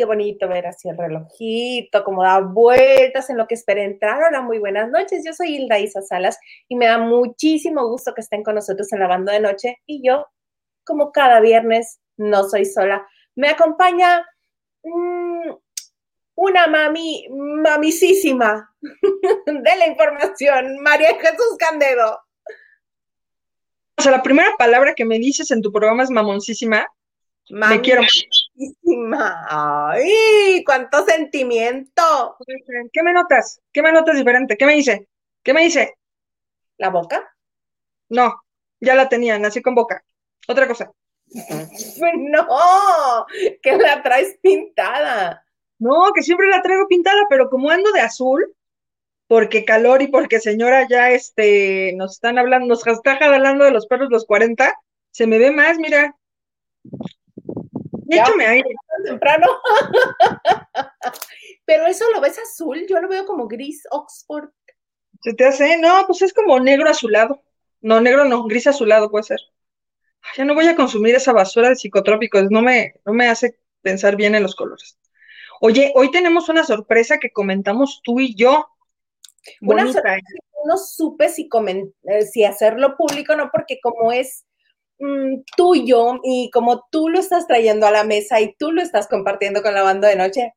qué bonito ver así el relojito, como da vueltas en lo que espera entrar. Hola, muy buenas noches. Yo soy Hilda Isa Salas y me da muchísimo gusto que estén con nosotros en la banda de noche. Y yo, como cada viernes, no soy sola. Me acompaña mmm, una mami, mamisísima de la información, María Jesús Candedo. O sea, la primera palabra que me dices en tu programa es mamoncísima. Me quiero. ¡Ay! ¡Cuánto sentimiento! ¿Qué me notas? ¿Qué me notas diferente? ¿Qué me dice? ¿Qué me dice? ¿La boca? No, ya la tenía, nací con boca. Otra cosa. No, que la traes pintada. No, que siempre la traigo pintada, pero como ando de azul, porque calor y porque señora ya este, nos están hablando, nos está hablando de los perros los 40, se me ve más, mira. Échame aire. Temprano. pero eso lo ves azul, yo lo veo como gris Oxford. ¿Se te hace? No, pues es como negro azulado. No, negro no, gris azulado puede ser. Ya no voy a consumir esa basura de psicotrópicos, no me, no me hace pensar bien en los colores. Oye, hoy tenemos una sorpresa que comentamos tú y yo. Una sorpresa ¿eh? no supe si, eh, si hacerlo público, no, porque como es mm, tuyo y como tú lo estás trayendo a la mesa y tú lo estás compartiendo con la banda de noche,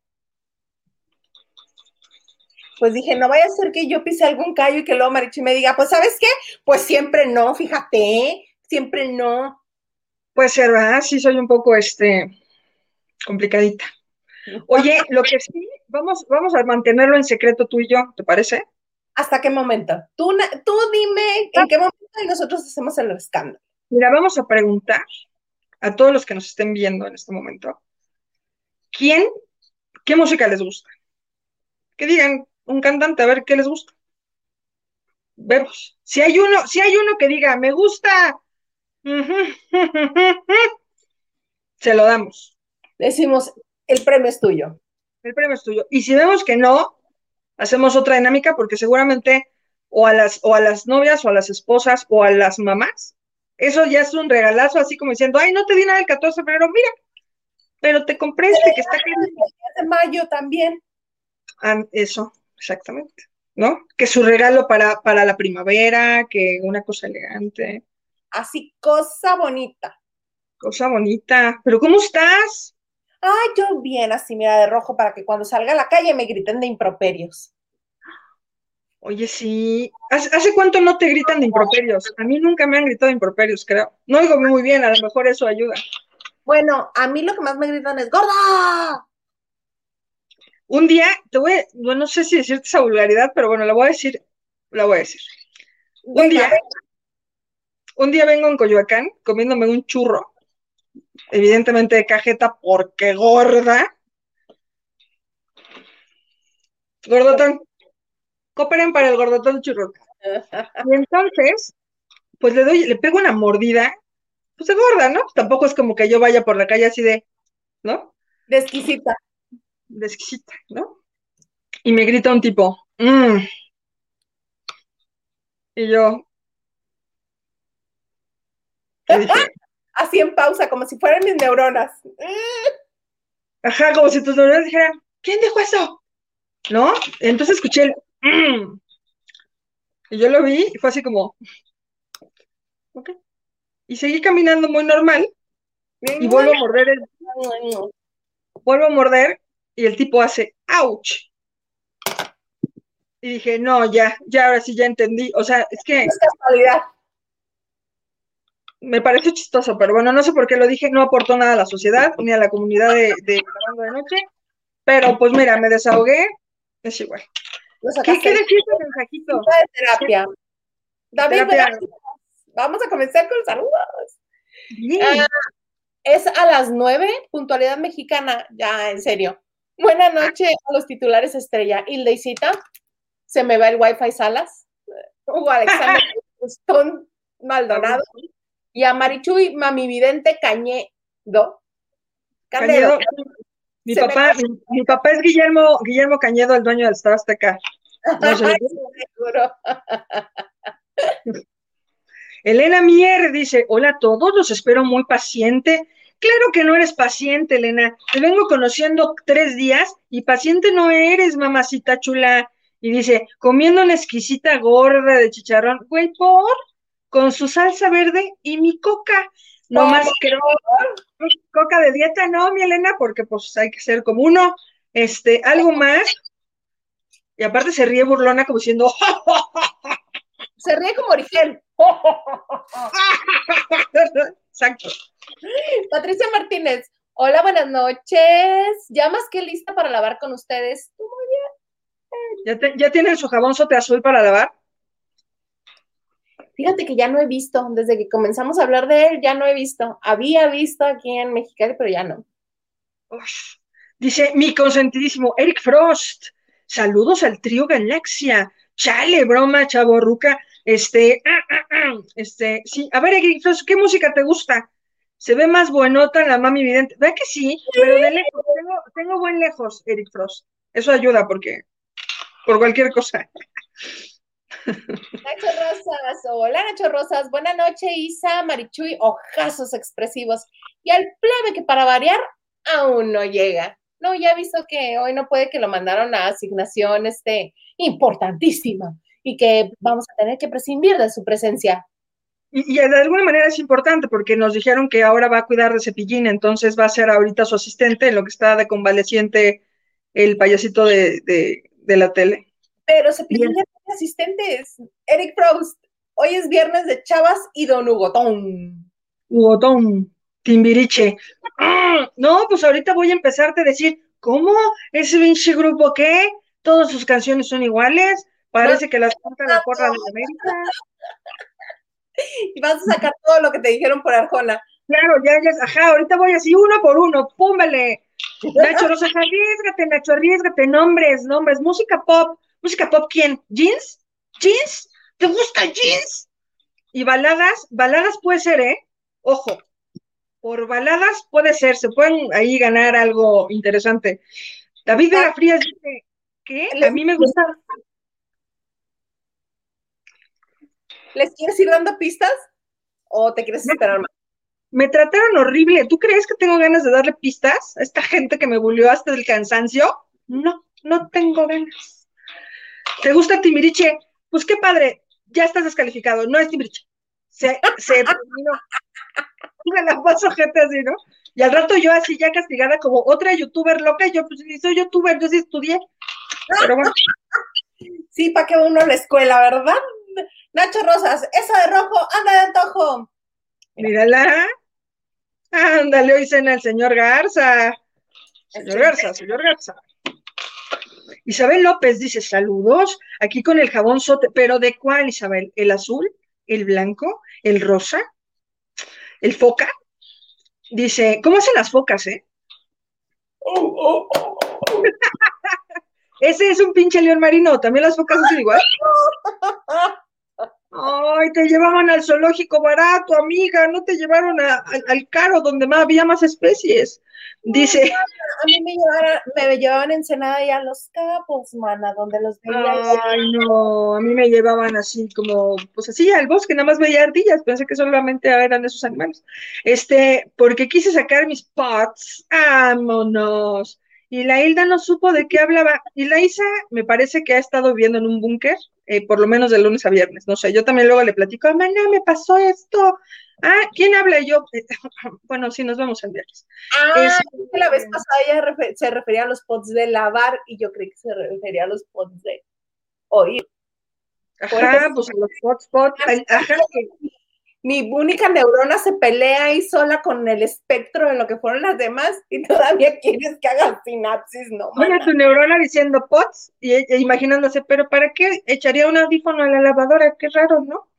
pues dije, no vaya a ser que yo pise algún callo y que luego Marichi me diga, pues ¿sabes qué? Pues siempre no, fíjate, siempre no. Puede ser, ¿verdad? Sí, soy un poco, este, complicadita. Oye, lo que sí, vamos, vamos a mantenerlo en secreto tú y yo, ¿te parece? ¿Hasta qué momento? Tú, tú dime en qué momento y nosotros hacemos el escándalo. Mira, vamos a preguntar a todos los que nos estén viendo en este momento, ¿quién, qué música les gusta? Que digan un cantante, a ver qué les gusta. Vemos. Si hay uno, si hay uno que diga, me gusta, se lo damos. Decimos, el premio es tuyo. El premio es tuyo. Y si vemos que no, hacemos otra dinámica porque seguramente o a las, o a las novias o a las esposas o a las mamás, eso ya es un regalazo, así como diciendo, ay, no te di nada el 14 de febrero, mira, pero te compré este que está de mayo también. Ah, eso, exactamente, ¿no? Que su regalo para, para la primavera, que una cosa elegante. Así, cosa bonita. Cosa bonita. Pero ¿cómo estás? Ay, yo bien así, mira, de rojo, para que cuando salga a la calle me griten de improperios. Oye, sí. ¿Hace, cuánto no te gritan de improperios? A mí nunca me han gritado de improperios, creo. No oigo muy bien, a lo mejor eso ayuda. Bueno, a mí lo que más me gritan es ¡Gorda! Un día, te voy a, bueno, no sé si decirte esa vulgaridad, pero bueno, la voy a decir, la voy a decir. Un día, un día vengo en Coyoacán comiéndome un churro evidentemente de cajeta porque gorda. Gordotón. Cooperen para el gordotón churro. Y entonces, pues le doy, le pego una mordida, pues de gorda, ¿no? Tampoco es como que yo vaya por la calle así de, ¿no? De exquisita. De exquisita, ¿no? Y me grita un tipo, mmm. Y yo, así en pausa, como si fueran mis neuronas. Ajá, como si tus neuronas dijeran, ¿quién dijo eso? ¿No? Entonces escuché el... Mm". Y yo lo vi y fue así como... Ok. Y seguí caminando muy normal. Y vuelvo a morder el... Vuelvo a morder y el tipo hace ¡ouch! Y dije, no, ya, ya ahora sí ya entendí. O sea, es que... Es casualidad me parece chistoso, pero bueno, no sé por qué lo dije, no aportó nada a la sociedad ni a la comunidad de, de de Noche, pero pues mira, me desahogué, es igual. ¿Qué, ¿Qué decís mensajito? De terapia. David, vamos a comenzar con saludos. Ah, es a las nueve, puntualidad mexicana, ya en serio. Buenas noches a los titulares estrella. Hildeicita, se me va el wifi salas. Hugo Alexander Maldonado y a Marichuy Mami Vidente Cañedo. Cañedo. Mi papá, mi, papá es Guillermo, Guillermo Cañedo, el dueño del Estado Azteca. Elena Mier dice, hola a todos, los espero muy paciente. claro que no eres paciente, Elena. Te vengo conociendo tres días y paciente no eres, mamacita chula. Y dice, comiendo una exquisita gorda de chicharrón, güey, por, con su salsa verde y mi coca. No más que coca de dieta, no, mi Elena, porque pues hay que ser como uno. Este, algo más. Y aparte se ríe burlona como diciendo, se ríe como origen. Exacto. Patricia Martínez, hola, buenas noches. Ya más que lista para lavar con ustedes. ¿Ya, ¿Ya tienen su jabón sote azul para lavar? Fíjate que ya no he visto, desde que comenzamos a hablar de él, ya no he visto. Había visto aquí en Mexicali, pero ya no. Dice mi consentidísimo Eric Frost. Saludos al trío Galaxia. Chale, broma, chavo ruca. Este, ah, ah, ah, este, sí. A ver, Frost, ¿qué música te gusta? Se ve más buenota la mami vidente. ¿Ve que sí? Pero de lejos, tengo, tengo buen lejos, Eric Frost. Eso ayuda porque, por cualquier cosa. Nacho Rosas, hola Nacho Rosas, buena noche Isa, Marichuy, ojazos expresivos. Y al plebe que para variar aún no llega. No, ya he visto que hoy no puede que lo mandaron a asignación este, importantísima y que vamos a tener que prescindir de su presencia. Y, de alguna manera es importante porque nos dijeron que ahora va a cuidar de Cepillín, entonces va a ser ahorita su asistente en lo que está de convaleciente el payasito de, de la tele. Pero Cepillín ya tiene asistentes. Eric Proust, hoy es viernes de Chavas y Don Hugotón. Hugotón, Timbiriche. ¡Ah! No, pues ahorita voy a empezarte a decir, ¿cómo? ¿Ese pinche grupo qué? Todas sus canciones son iguales. Parece que las canta la porra de América. Y vas a sacar todo lo que te dijeron por Arjona. Claro, ya, ya, ajá, ahorita voy así uno por uno, púmbale. Nacho Rosa, arriesgate, Nacho, arriesgate, nombres, nombres, música pop, Música pop, ¿quién? ¿Jeans? ¿Jeans? ¿Te gusta jeans? Y baladas, baladas puede ser, ¿eh? Ojo, por baladas puede ser, se pueden ahí ganar algo interesante. David de la Frías dice, ¿qué? A mí me gusta. ¿Les quieres ir dando pistas? ¿O te quieres esperar más? Me trataron horrible. ¿Tú crees que tengo ganas de darle pistas a esta gente que me bulió hasta el cansancio? No, no tengo ganas. ¿Te gusta Timbiriche? Pues qué padre, ya estás descalificado, no es Timbiriche. Se, se terminó. Me la paso gente así, ¿no? Y al rato yo así ya castigada como otra youtuber loca, yo pues soy youtuber, yo sí estudié. Pero bueno. Sí, para que uno la escuela, ¿verdad? Nacho Rosas, esa de rojo, anda de antojo. Mírala. Ándale, hoy cena el señor Garza. Señor Garza, señor Garza. Isabel López dice, saludos, aquí con el jabón sote, pero ¿de cuál, Isabel? ¿El azul? ¿El blanco? ¿El rosa? ¿El foca? Dice, ¿cómo hacen las focas, eh? Ese es un pinche león marino, también las focas hacen igual. Ay, te llevaban al zoológico barato, amiga, no te llevaron al caro donde más había más especies. Dice. A mí me llevaban, me llevaban Ensenada y a los capos, mana, donde los veía. Ay, no, a mí me llevaban así como, pues así al bosque, nada más veía ardillas, pensé que solamente eran esos animales. Este, porque quise sacar mis pots, vámonos. Y la Hilda no supo de qué hablaba. Y la Isa me parece que ha estado viviendo en un búnker, eh, por lo menos de lunes a viernes. No sé, yo también luego le platico, mana, me pasó esto. Ah, ¿quién habla yo? bueno, sí, nos vamos el viernes. Ah, la vez pasada ella se refería a los pods de lavar y yo creí que se refería a los pods de oír. Ajá, pues a los pods, pods. Ajá, mi única neurona se pelea ahí sola con el espectro de lo que fueron las demás y todavía quieres que haga sinapsis, ¿no? Oye, tu neurona diciendo pots y e, e imaginándose, pero ¿para qué echaría un audífono a la lavadora? Qué raro, ¿no?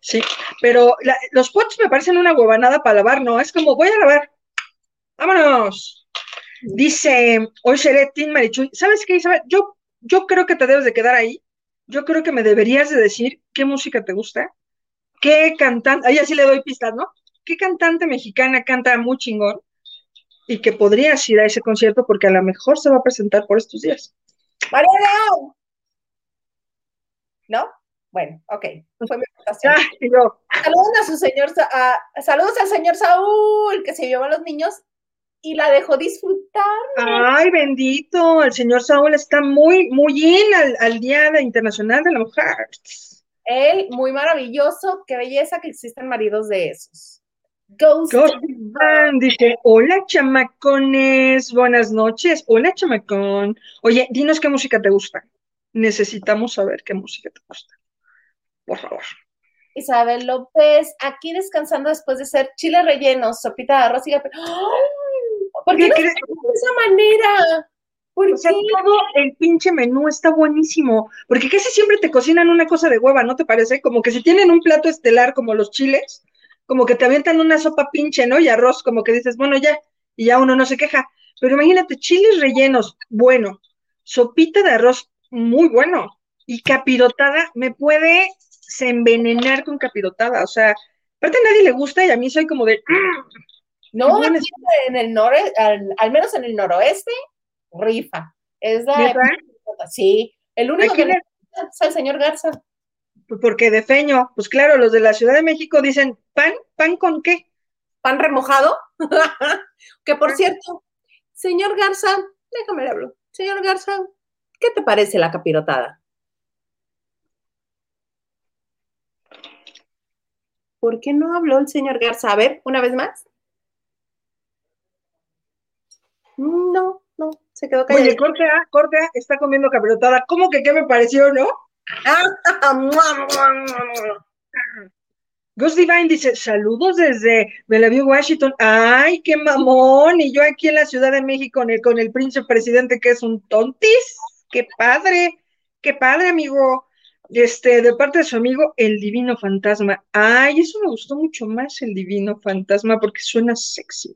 Sí, pero los pots me parecen una huevanada para lavar, ¿no? Es como, voy a lavar. Vámonos. Dice, hoy seré Tim Marichuy. ¿Sabes qué, Isabel? Yo, yo creo que te debes de quedar ahí. Yo creo que me deberías de decir qué música te gusta ¿Qué cantante? Ahí así le doy pistas, ¿no? ¿Qué cantante mexicana canta muy chingón? Y que podrías ir a ese concierto porque a lo mejor se va a presentar por estos días. María León. ¿No? Bueno, ok. Fue mi presentación. Ah, yo, Saludos a su señor, a- saludos al señor Saúl, que se llevó a los niños y la dejó disfrutar. ay, bendito, el señor Saúl está muy, muy in al, al Día de- Internacional de la Mujer. Él, muy maravilloso, qué belleza que existen maridos de esos. Ghost. Ghost Van dice, hola chamacones, buenas noches. Hola chamacón. Oye, dinos qué música te gusta. Necesitamos saber qué música te gusta. Por favor. Isabel López, aquí descansando después de ser chile rellenos, sopita de arroz y ¡Ay! ¿Por qué ¿Qué no crees? de esa manera? ¿Por O sea, qué? todo el pinche menú está buenísimo, porque casi siempre te cocinan una cosa de hueva, ¿no te parece? Como que si tienen un plato estelar como los chiles, como que te avientan una sopa pinche, ¿no? Y arroz, como que dices, bueno, ya, y ya uno no se queja. Pero imagínate, chiles rellenos, bueno, sopita de arroz, muy bueno, y capirotada, me puede se envenenar con capirotada, o sea, aparte a nadie le gusta y a mí soy como de, No, Bueno, aquí en el noroeste, al, al menos en el noroeste, rifa. Es la ¿neta? Sí, el único que le- es el señor Garza. Pues porque de feño, pues claro, los de la Ciudad de México dicen, ¿pan? ¿Pan con qué? Pan remojado. que por cierto, señor Garza, déjame le hablo. Señor Garza, ¿qué te parece la capirotada? ¿Por qué no habló el señor Garza? A ver, una vez más. No, no, se quedó callado. Oye, corte A, corte A, está comiendo capirotada. ¿Cómo que qué me pareció, no? Ghost Divine dice, saludos desde Bellevue, Washington. Ay, qué mamón. Y yo aquí en la Ciudad de México con el, con el príncipe presidente que es un tontis. Qué padre, qué padre, amigo. Este, de parte de su amigo, el Divino Fantasma. Ay, eso me gustó mucho más, el Divino Fantasma, porque suena sexy.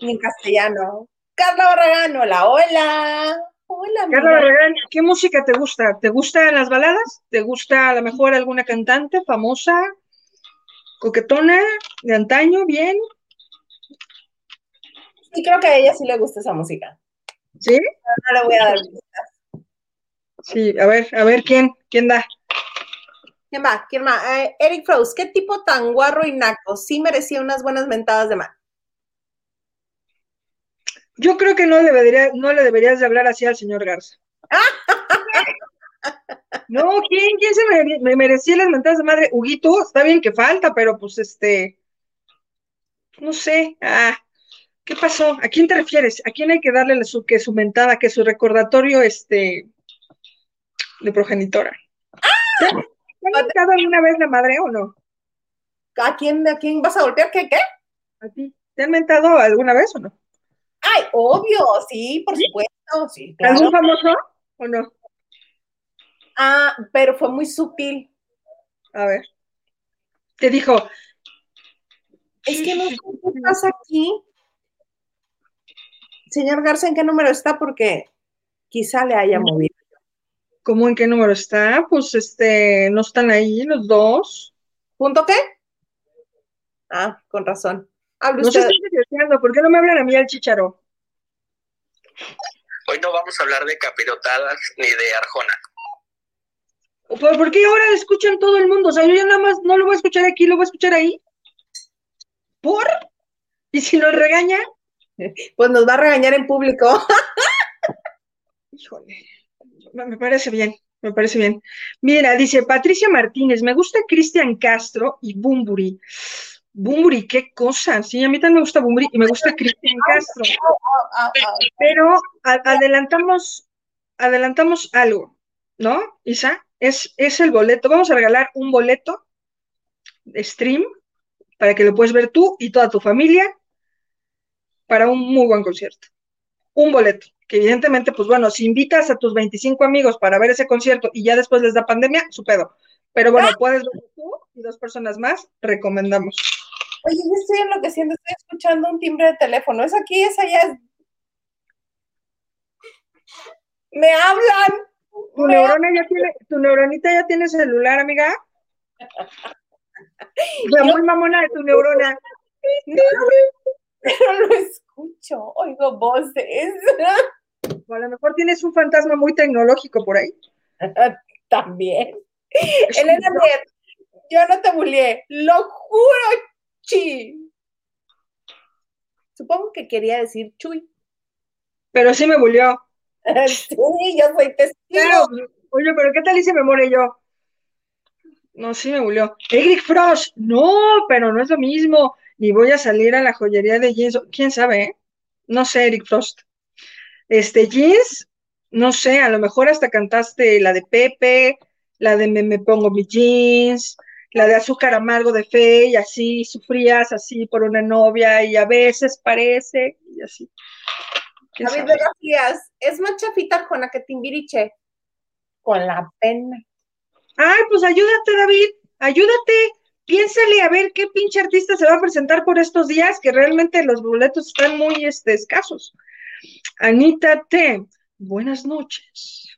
en castellano. Carla Barragán, hola, hola. Hola, Carla amiga. Barragán, ¿qué música te gusta? ¿Te gustan las baladas? ¿Te gusta a lo mejor alguna cantante famosa, coquetona, de antaño, bien? Sí, creo que a ella sí le gusta esa música. ¿Sí? No le voy a dar. Sí, a ver, a ver, ¿quién? ¿Quién da? ¿Quién va? ¿Quién va? Eh, Eric Frost, ¿qué tipo tan guarro y naco? Sí merecía unas buenas mentadas de mano. Yo creo que no, debería, no le deberías de hablar así al señor Garza. No, ¿quién? ¿Quién se me, me merecía las mentadas de madre? Huguito, está bien que falta, pero pues este, no sé, ah, ¿qué pasó? ¿A quién te refieres? ¿A quién hay que darle su, que su mentada, que su recordatorio, este, de progenitora? ¿Te han te han mentado alguna vez la madre o no? ¿A quién, ¿A quién vas a golpear? ¿Qué? ¿Qué? ¿A ti? ¿Te han mentado alguna vez o no? Ay, obvio, sí, por supuesto, sí, claro. ¿Algún famoso o no? Ah, pero fue muy sutil. A ver. Te dijo, Es que no sé qué pasa aquí. Señor Garza, ¿en qué número está? Porque quizá le haya movido. ¿cómo en qué número está? Pues este, no están ahí los dos. ¿Punto qué? Ah, con razón. Se usted. ¿por qué no me hablan a mí al chicharo? Hoy no vamos a hablar de capirotadas ni de Arjona. ¿Por, por qué ahora escuchan todo el mundo? O sea, yo ya nada más no lo voy a escuchar aquí, lo voy a escuchar ahí. ¿Por? ¿Y si nos regaña? Pues nos va a regañar en público. Híjole, me me parece bien, me parece bien. Mira, dice Patricia Martínez, me gusta Cristian Castro y Bumburi. Bumburi, qué cosa. Sí, a mí también me gusta Bumburi y me gusta Cristian Castro. Ah, ah, Pero a- adelantamos, adelantamos algo, ¿no, Isa? Es, es el boleto. Vamos a regalar un boleto de stream para que lo puedes ver tú y toda tu familia para un muy buen concierto. Un boleto, que evidentemente, pues bueno, si invitas a tus 25 amigos para ver ese concierto y ya después les da pandemia, su pedo. Pero bueno, puedes ver tú y dos personas más, recomendamos. Oye, yo estoy enloqueciendo, estoy escuchando un timbre de teléfono. ¿Es aquí? ¿Es allá? ¡Me hablan! ¿Tu Me neurona ya tiene, tu neuronita ya tiene celular, amiga? Sea, muy mamona de tu neurona. Pero lo escucho, oigo voces. O a lo mejor tienes un fantasma muy tecnológico por ahí. También. Elena Mier, Yo no te bullié, lo juro, chi. Supongo que quería decir chuy. Pero sí me bulió. sí, yo soy testigo. Claro, oye, pero ¿qué tal se me muere yo? No, sí me bulió. Eric Frost, no, pero no es lo mismo. Ni voy a salir a la joyería de jeans. ¿Quién sabe, eh? No sé, Eric Frost. Este, jeans, no sé, a lo mejor hasta cantaste la de Pepe, la de Me, me pongo mis jeans, la de azúcar amargo de fe, y así sufrías así por una novia, y a veces parece, y así. ¿Quién David? Garcías, es más chafita Arjona que Timbiriche. Con la pena. Ay, pues ayúdate, David, ayúdate. Piénsale a ver qué pinche artista se va a presentar por estos días, que realmente los boletos están muy este, escasos. Anita T, buenas noches.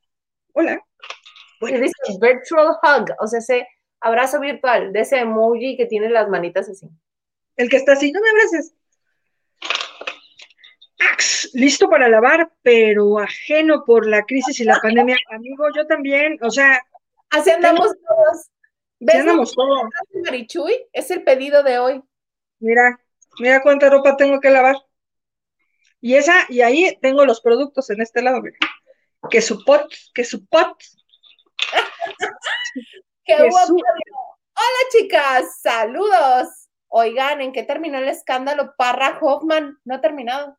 Hola. Y dice virtual hug, o sea, ese abrazo virtual de ese emoji que tiene las manitas así. El que está así, no me abraces. Ax, listo para lavar, pero ajeno por la crisis y la pandemia. Amigo, yo también, o sea, Así andamos todos. ya ¿Ves lo andamos todos. Marichuy? Es el pedido de hoy. Mira, mira cuánta ropa tengo que lavar. Y esa, y ahí tengo los productos en este lado, mira. Que su pot, que su pot. ¡Qué guapo! Hola, chicas, saludos. Oigan, ¿en qué terminó el escándalo? Parra Hoffman, no ha terminado.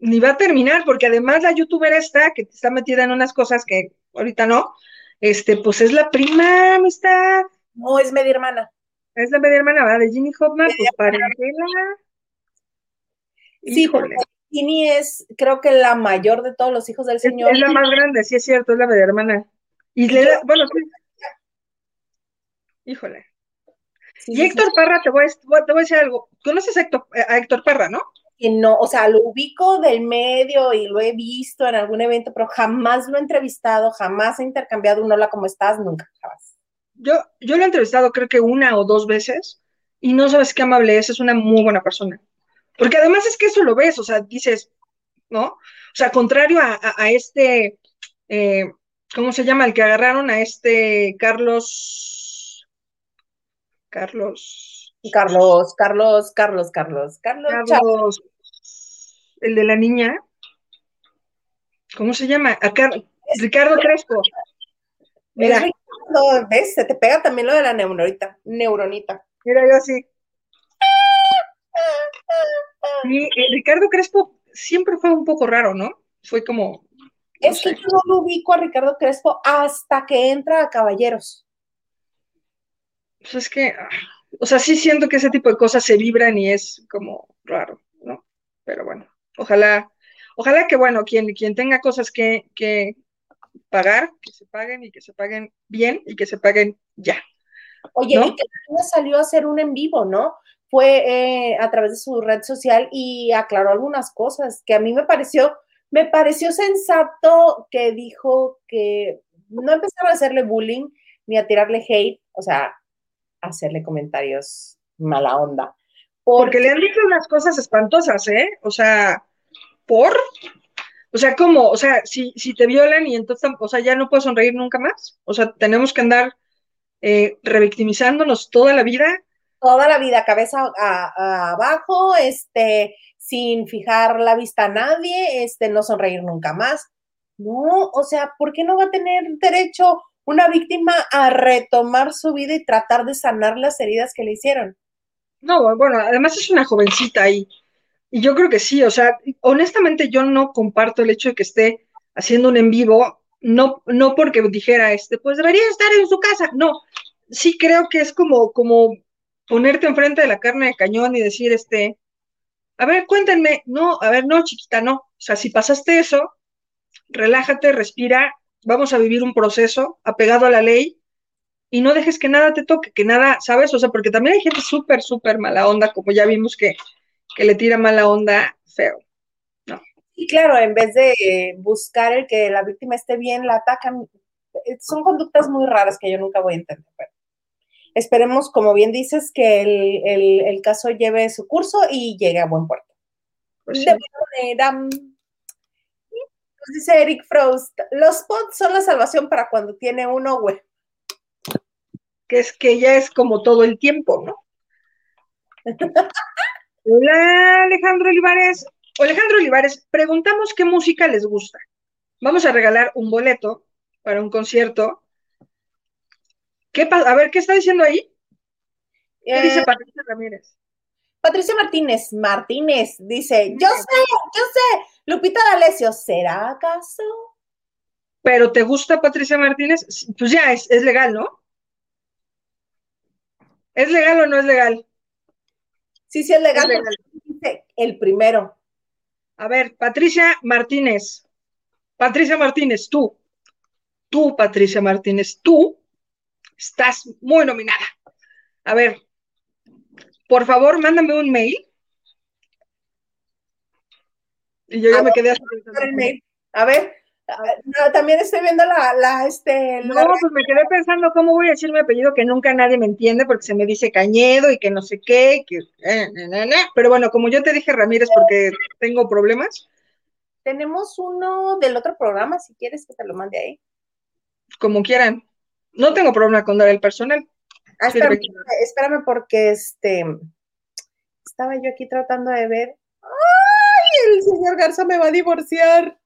Ni va a terminar, porque además la youtuber esta, que está metida en unas cosas que ahorita no, este, pues es la prima amistad, No, es media hermana. es la media hermana, ¿verdad? De Ginny Hoffman, pues parentela. Sí, Híjole. porque Ginny es, creo que la mayor de todos los hijos del Es, Señor. es la más grande, sí es cierto, es la media hermana. Y le da, bueno, sí. Híjole. Sí, Y sí, Héctor Parra, te voy, a, te voy a decir algo. ¿Conoces a Héctor, a Héctor Parra, no? que no, o sea, lo ubico del medio y lo he visto en algún evento, pero jamás lo he entrevistado, jamás he intercambiado un hola, ¿cómo estás? Nunca, jamás. Yo, yo lo he entrevistado creo que una o dos veces y no sabes qué amable es, es una muy buena persona. Porque además es que eso lo ves, o sea, dices, ¿no? O sea, contrario a, a- a este, eh, ¿cómo se llama? El que agarraron a este Carlos, Carlos, Carlos, Carlos, Carlos, Carlos, Carlos. Carlos, el de la niña, ¿cómo se llama? A Car- Ricardo Crespo. Mira, Ricardo, ¿ves? Se te pega también lo de la neuronita, neuronita. mira, yo así. Y eh, Ricardo Crespo siempre fue un poco raro, ¿no? Fue como, no Es que yo no lo ubico a Ricardo Crespo hasta que entra a Caballeros. Pues es que, ah, o sea, sí siento que ese tipo de cosas se vibran y es como raro, ¿no? Pero bueno, ojalá, ojalá que, bueno, quien, quien tenga cosas que, que pagar, que se paguen y que se paguen bien y que se paguen ya. Oye, ¿No? y que salió a hacer un en vivo, ¿no? Fue eh, a través de su red social y aclaró algunas cosas que a mí me pareció, me pareció sensato que dijo que no empezaron a hacerle bullying ni a tirarle hate, o sea, hacerle comentarios mala onda. Porque le han dicho unas cosas espantosas, ¿eh? O sea, ¿por? O sea, ¿cómo? O sea, si, si te violan y entonces, o sea, ya no puedes sonreír nunca más. O sea, tenemos que andar eh, revictimizándonos toda la vida. toda la vida, cabeza a- a- abajo, este, sin fijar la vista a nadie, este, no sonreír nunca más. No, o sea, ¿por qué no va a tener derecho una víctima a retomar su vida y tratar de sanar las heridas que le hicieron? No, bueno, además es una jovencita y, y yo creo que sí, o sea, honestamente yo no comparto el hecho de que esté haciendo un en vivo, no, no porque dijera, este, pues debería estar en su casa, no, sí creo que es como, como ponerte enfrente de la carne de cañón y decir, este, a ver, cuéntenme, no, a ver, no, chiquita, no, o sea, si pasaste eso, relájate, respira, vamos a vivir un proceso apegado a la ley y no dejes que nada te toque, que nada, ¿sabes? O sea, porque también hay gente súper, súper mala onda, como ya vimos que, que le tira mala onda feo. Y claro, en vez de buscar el que la víctima esté bien, la atacan. Eh, Son conductas muy raras que yo nunca voy a entender. pero esperemos, como bien dices, que el, el- el caso lleve su curso y llegue a buen puerto. Pues sí. De manera, dice Eric Frost, los pods son la salvación para cuando tiene uno, güey. que es que ya es como todo el tiempo, ¿no? Hola, Alejandro Olivares. Alejandro Olivares, preguntamos qué música les gusta. Vamos a regalar un boleto para un concierto. ¿Qué a ver, ¿qué está diciendo ahí? ¿Qué dice Eh, Patricia Ramírez? Patricia Martínez, Martínez, dice, yo sé, yo sé, Lupita D'Alessio, ¿será acaso? ¿Pero te gusta Patricia Martínez? Pues ya, es, es legal, ¿no? ¿Es legal o no es legal? Sí, sí es legal, Es el primero. A ver, Patricia Martínez. Patricia Martínez, tú. Tú, Patricia Martínez, tú estás muy nominada. A ver, por favor, mándame un mail. Y yo ya me quedé así. A ver, ah, no, también estoy viendo la, la, este, No, la- pues me quedé pensando cómo voy a decir mi apellido que nunca nadie me entiende porque se me dice Cañedo y que no sé qué, que eh, na, na, na. pero bueno, como yo te dije Ramírez porque tengo problemas, tenemos uno del otro programa, si quieres que te lo mande ahí. como quieran. No tengo problema con dar el personal. Ah, espérame, espérame, porque este estaba yo aquí tratando de ver. ¡Ay! El señor Garza me va a divorciar.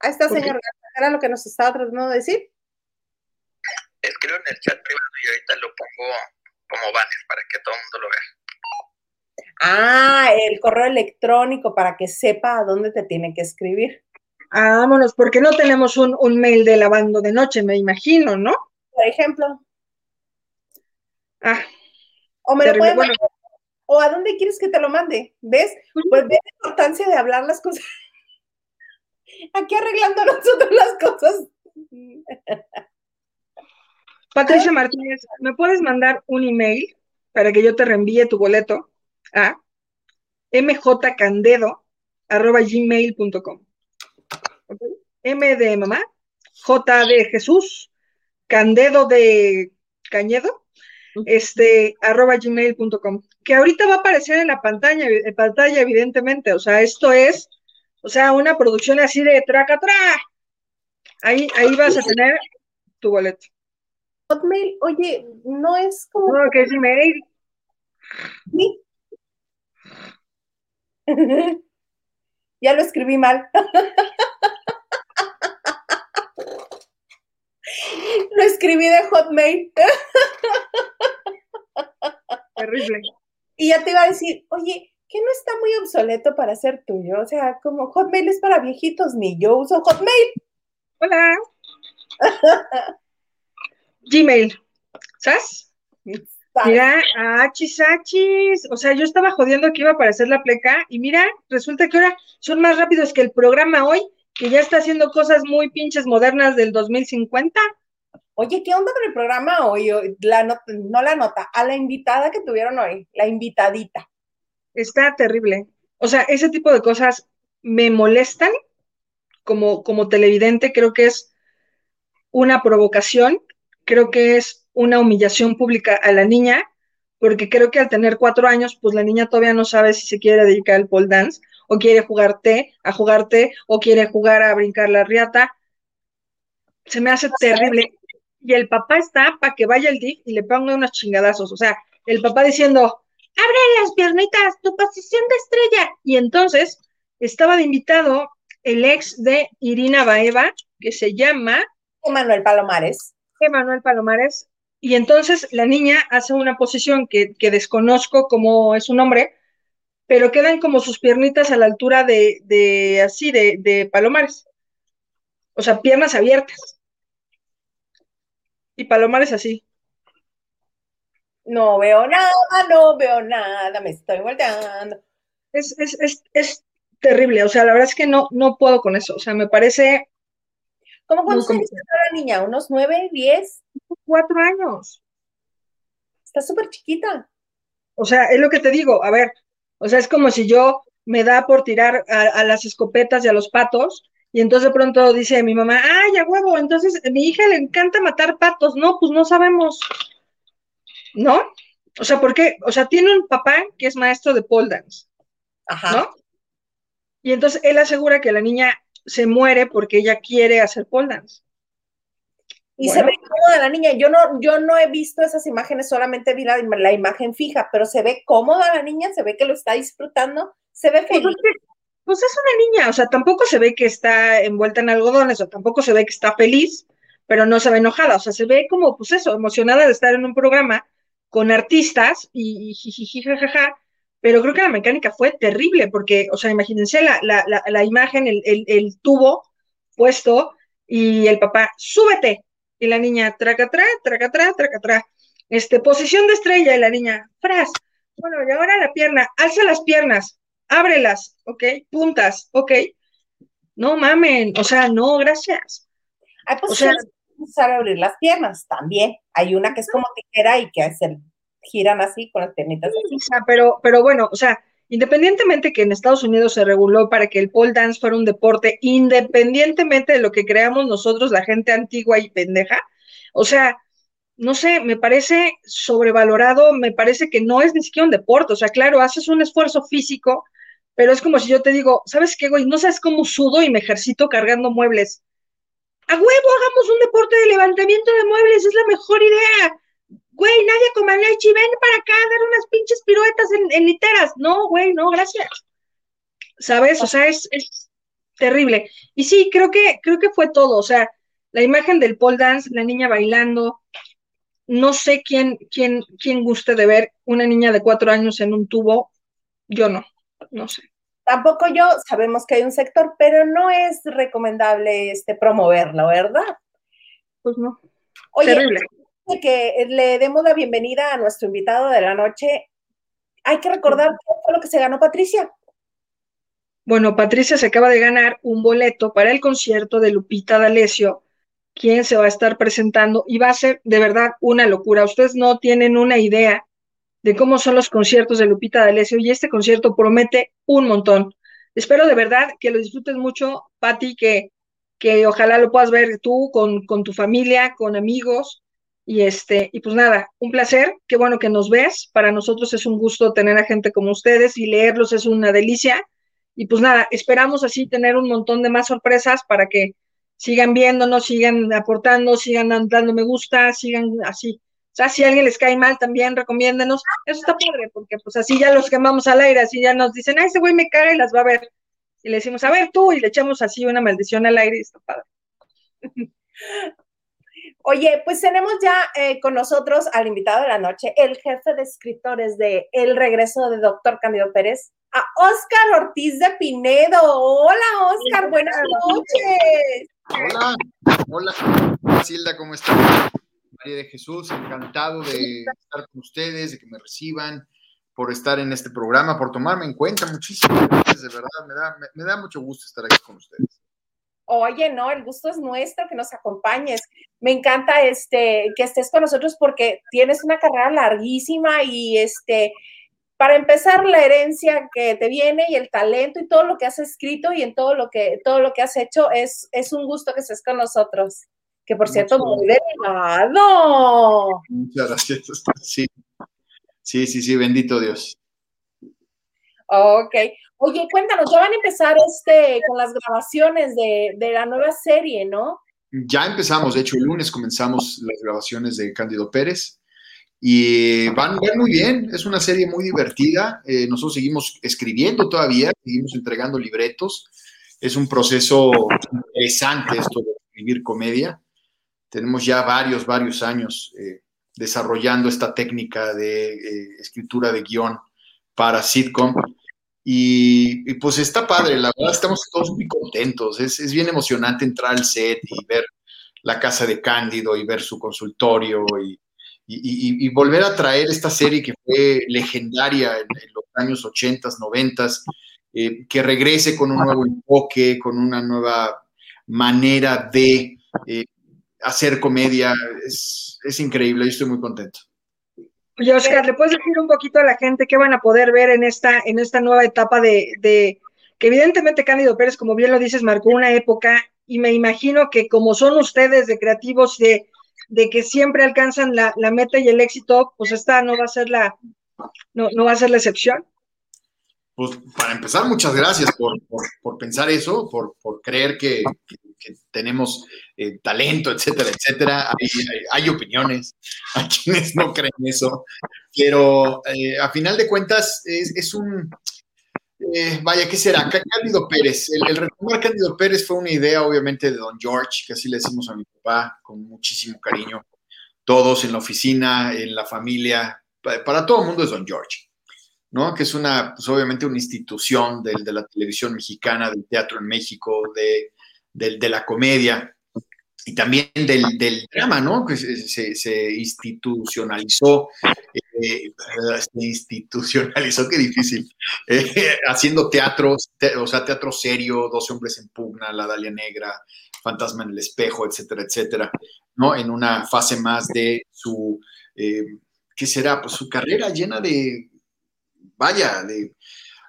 Ahí está, señor Garza. Era lo que nos estaba tratando de decir. Escribo en el chat privado y ahorita lo pongo como banner para que todo el mundo lo vea. Ah, el correo electrónico para que sepa a dónde te tiene que escribir. Ah, vámonos, porque no tenemos un, un mail de lavando de noche, me imagino, ¿no? Por ejemplo. Ah, O me lo pueden Bueno, mandar. O a dónde quieres que te lo mande. ¿Ves? Pues ve la importancia de hablar las cosas. Aquí arreglando nosotros las cosas. Patricia Martínez, ¿me puedes mandar un email para que yo te reenvíe tu boleto a mjcandedo.gmail.com ¿Ok? M de mamá, J de Jesús, Candedo de Cañedo, este, arroba gmail.com, que ahorita va a aparecer en la pantalla, en pantalla, evidentemente, o sea, esto es, o sea, una producción así de traca tra. Ahí, ahí vas a tener tu boleto. Hotmail, oye, no es como No, que es email. Sí. ya lo escribí mal. lo escribí de Hotmail. Terrible. Y ya te iba a decir, oye, que no está muy obsoleto para ser tuyo. O sea, como Hotmail es para viejitos, ni yo uso Hotmail. Hola. Gmail. ¿Sabes? Mira, achis, achis. O sea, yo estaba jodiendo que iba a aparecer la pleca y mira, resulta que ahora son más rápidos que el programa hoy, que ya está haciendo cosas muy pinches modernas del 2050. Oye, ¿qué onda con el programa hoy? La no la nota, a la invitada que tuvieron hoy, la invitadita. Está terrible. O sea, ese tipo de cosas me molestan como, como televidente. Creo que es una provocación, creo que es una humillación pública a la niña, porque creo que al tener cuatro años, pues la niña todavía no sabe si se quiere dedicar al pole dance, o quiere jugar té, a jugar té, o quiere jugar a brincar la riata. Se me hace terrible. Y el papá está para que vaya el DIF y le ponga unos chingadazos. O sea, el papá diciendo, abre las piernitas, tu posición de estrella. Y entonces estaba de invitado el ex de Irina Baeva, que se llama Manuel Palomares. Emanuel Palomares, y entonces la niña hace una posición que, que desconozco cómo es su nombre, pero quedan como sus piernitas a la altura de, de así, de, de Palomares. O sea, piernas abiertas. Y Palomares así. No veo nada, no veo nada, me estoy volteando. Es, es, es, es terrible. O sea, la verdad es que no, no puedo con eso. O sea, me parece ¿Cómo cuántos años la niña? ¿Unos nueve, diez? Cuatro años. Está súper chiquita. O sea, es lo que te digo, a ver, o sea, es como si yo me da por tirar a, a las escopetas y a los patos, y entonces de pronto dice mi mamá, ay, a huevo, entonces a mi hija le encanta matar patos, no, pues no sabemos, ¿no? O sea, ¿por qué? O sea, tiene un papá que es maestro de pole dance, Ajá. ¿no? Y entonces él asegura que la niña se muere porque ella quiere hacer pole dance. Y se ve cómoda la niña. Yo no, yo no he visto esas imágenes, solamente vi la, la, imagen fija, pero se ve cómoda la niña, se ve que lo está disfrutando, se ve pues feliz. Pues, es una niña, o sea, tampoco se ve que está envuelta en algodones, o tampoco se ve que está feliz, pero no se ve enojada, o sea, se ve como, pues eso, emocionada de estar en un programa con artistas y, y pero creo que la mecánica fue terrible, porque, o sea, imagínense la, la, la, imagen, el, el, el tubo puesto, y el papá, súbete, y la niña, traca, traca, traca, traca, traca, traca. Este, posición de estrella, y la niña, fras. Bueno, y ahora la pierna, alza las piernas, ábrelas, ok, puntas, ok. No mamen, o sea, no, gracias. Hay pues o sea, abrir las piernas también. Hay una que es como tijera y que se giran así con las piernitas así. O sea, pero, pero bueno, o sea, independientemente que en Estados Unidos se reguló para que el pole dance fuera un deporte, independientemente de lo que creamos nosotros, la gente antigua y pendeja, o sea, no sé, me parece sobrevalorado, me parece que no es ni siquiera un deporte, o sea, claro, haces un esfuerzo físico, pero es como si yo te digo, ¿sabes qué, güey? No sabes cómo sudo y me ejercito cargando muebles. A huevo, hagamos un deporte de levantamiento de muebles, es la mejor idea güey, nadie come leche, ven para acá a dar unas pinches piruetas en, literas. No, güey, no, gracias. ¿Sabes? O sea, es, es, terrible. Y sí, creo que, creo que fue todo. O sea, la imagen del pole dance, la niña bailando. No sé quién, quién, quién guste de ver una niña de cuatro años en un tubo. Yo no, no sé. Tampoco yo, sabemos que hay un sector, pero no es recomendable este promoverlo, ¿verdad? Pues no. Oye, Terrible que le demos la bienvenida a nuestro invitado de la noche, hay que recordar qué fue lo que se ganó Patricia. Bueno, Patricia se acaba de ganar un boleto para el concierto de Lupita D'Alessio, quien se va a estar presentando y va a ser de verdad una locura. Ustedes no tienen una idea de cómo son los conciertos de Lupita D'Alessio y este concierto promete un montón. Espero de verdad que lo disfrutes mucho, Patti, que, que ojalá lo puedas ver tú con, con tu familia, con amigos, y este, y pues nada, un placer, qué bueno que nos ves. Para nosotros es un gusto tener a gente como ustedes y leerlos es una delicia. Y pues nada, esperamos así tener un montón de más sorpresas para que sigan viéndonos, sigan aportando, sigan dando me gusta, sigan así. O sea, si a alguien les cae mal, también recomiéndenos. Eso está padre, porque pues así ya los quemamos al aire, así ya nos dicen, ay, ese güey me caga y las va a ver. Y le decimos, a ver tú, y le echamos así una maldición al aire y está padre. Oye, pues tenemos ya eh, con nosotros al invitado de la noche, el jefe de escritores de El regreso de Doctor Cándido Pérez, a Oscar Ortiz de Pinedo. Hola, Oscar, buenas noches. Hola, hola, Silda, ¿cómo estás? María de Jesús, encantado de estar con ustedes, de que me reciban, por estar en este programa, por tomarme en cuenta. Muchísimas gracias, de verdad, me da, me da mucho gusto estar aquí con ustedes. Oye, no, el gusto es nuestro que nos acompañes. Me encanta este que estés con nosotros porque tienes una carrera larguísima y este para empezar la herencia que te viene y el talento y todo lo que has escrito y en todo lo que todo lo que has hecho es es un gusto que estés con nosotros. Que por cierto, muy delicado. Muchas gracias. Sí. Sí, sí, sí, bendito Dios. Ok. Oye, cuéntanos, ya van a empezar este, con las grabaciones de, de, la nueva serie, ¿no? Ya empezamos, de hecho, el lunes comenzamos las grabaciones de Cándido Pérez y van, muy bien, es una serie muy divertida, eh, nosotros seguimos escribiendo todavía, seguimos entregando libretos, es un proceso interesante esto de escribir comedia, tenemos ya varios, varios años eh, desarrollando esta técnica de eh, escritura de guion para sitcom y, pues está padre, la verdad estamos todos muy contentos. Es, es, bien emocionante entrar al set y ver la casa de Cándido y ver su consultorio y, y, y volver a traer esta serie que fue legendaria en, los años 80, 90, eh, que regrese con un nuevo enfoque, con una nueva manera de eh, hacer comedia. Es, es increíble, yo estoy muy contento. Oye, Oscar, ¿le puedes decir un poquito a la gente qué van a poder ver en esta, en esta nueva etapa de, de, que evidentemente Cándido Pérez, como bien lo dices, marcó una época y me imagino que como son ustedes de creativos, de, de que siempre alcanzan la, la, meta y el éxito, pues esta no va a ser la, no, no va a ser la excepción. Pues para empezar, muchas gracias por, por, por pensar eso, por, por creer que, tenemos eh, talento, etcétera, etcétera. Hay, opiniones, hay quienes no creen eso, pero eh, a final de cuentas es, un, eh, vaya, ¿qué será? Cándido Pérez. El, el, retomar Cándido Pérez fue una idea, obviamente, de don George, que así le decimos a mi papá, con muchísimo cariño. Todos en la oficina, en la familia, para todo el mundo es don George. ¿no? Que es una, pues obviamente una institución de, de la televisión mexicana, del teatro en México, de, de la comedia y también del, del, drama, ¿no? Que se, se institucionalizó, eh, se institucionalizó, qué difícil, eh, haciendo teatro, o sea, teatro serio, Dos hombres en pugna, La Dalia Negra, Fantasma en el espejo, etcétera, etcétera, ¿no? En una fase más de su, eh, ¿qué será? Pues su carrera llena de vaya, de,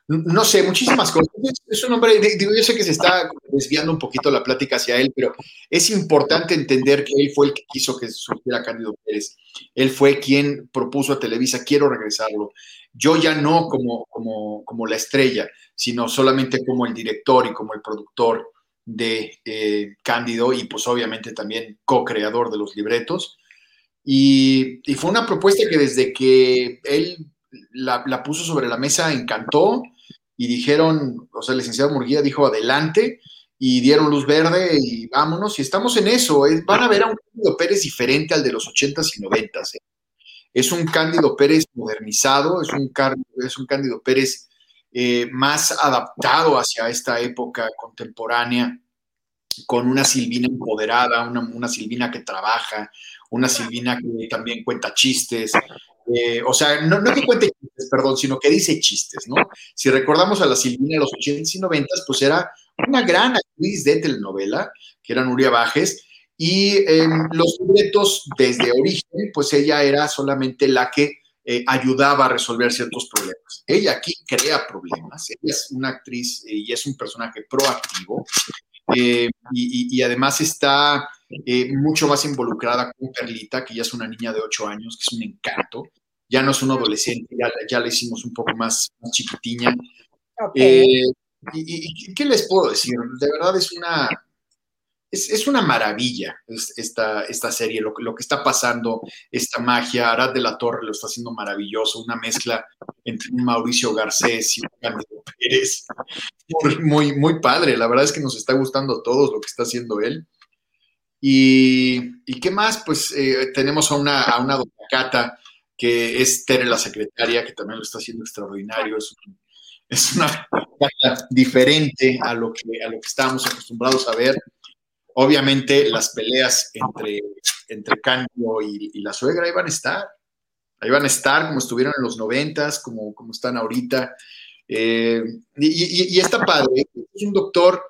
no sé, muchísimas cosas. Es un hombre, digo, yo sé que se está desviando un poquito la plática hacia él, pero es importante entender que él fue el que quiso que surgiera Cándido Pérez. Él fue quien propuso a Televisa, quiero regresarlo. Yo ya no como, como, como la estrella, sino solamente como el director y como el productor de eh, Cándido y pues obviamente también co-creador de los libretos. Y, y fue una propuesta que desde que él la, puso sobre la mesa, encantó y dijeron, o sea, el licenciado Murguía dijo adelante y dieron luz verde y vámonos. Y estamos en eso. van a ver a un Cándido Pérez diferente al de los 80s y 90s. ¿eh? Es un Cándido Pérez modernizado, es un, es un Cándido Pérez eh, más adaptado hacia esta época contemporánea, con una Silvina empoderada, una, una Silvina que trabaja, una Silvina que también cuenta chistes, eh, o sea, no, que cuente perdón, sino que dice chistes, ¿no? Si recordamos a la Silvina de los 80s y 90 pues era una gran actriz de telenovela, que era Nuria Bajes, y em, los libretos desde origen, pues ella era solamente la que eh, ayudaba a resolver ciertos problemas. Ella aquí crea problemas, ella es una actriz eh, y es un personaje proactivo, y, y, además está eh, mucho más involucrada con Perlita, que ya es una niña de 8 años, que es un encanto. Ya no es un adolescente, ya, ya la hicimos un poco más, más chiquitiña. Eh, y, qué les puedo decir? De verdad es una, es, es una maravilla esta, esta serie, lo, lo, que está pasando, esta magia. Arad de la Torre lo está haciendo maravilloso, una mezcla entre Mauricio Garcés y Cándido Pérez. Muy, muy, padre, la verdad es que nos está gustando a todos lo que está haciendo él. Y, qué más? Pues eh, tenemos a una, a una Cata, que es Tere la secretaria, que también lo está haciendo extraordinario. Es, una cata diferente a lo, que, a lo que estábamos acostumbrados a ver. Obviamente las peleas entre, entre Cándido y, la suegra ahí van a estar. Ahí van a estar como estuvieron en los noventas, como, como están ahorita. Eh, y, y, está padre. Es un doctor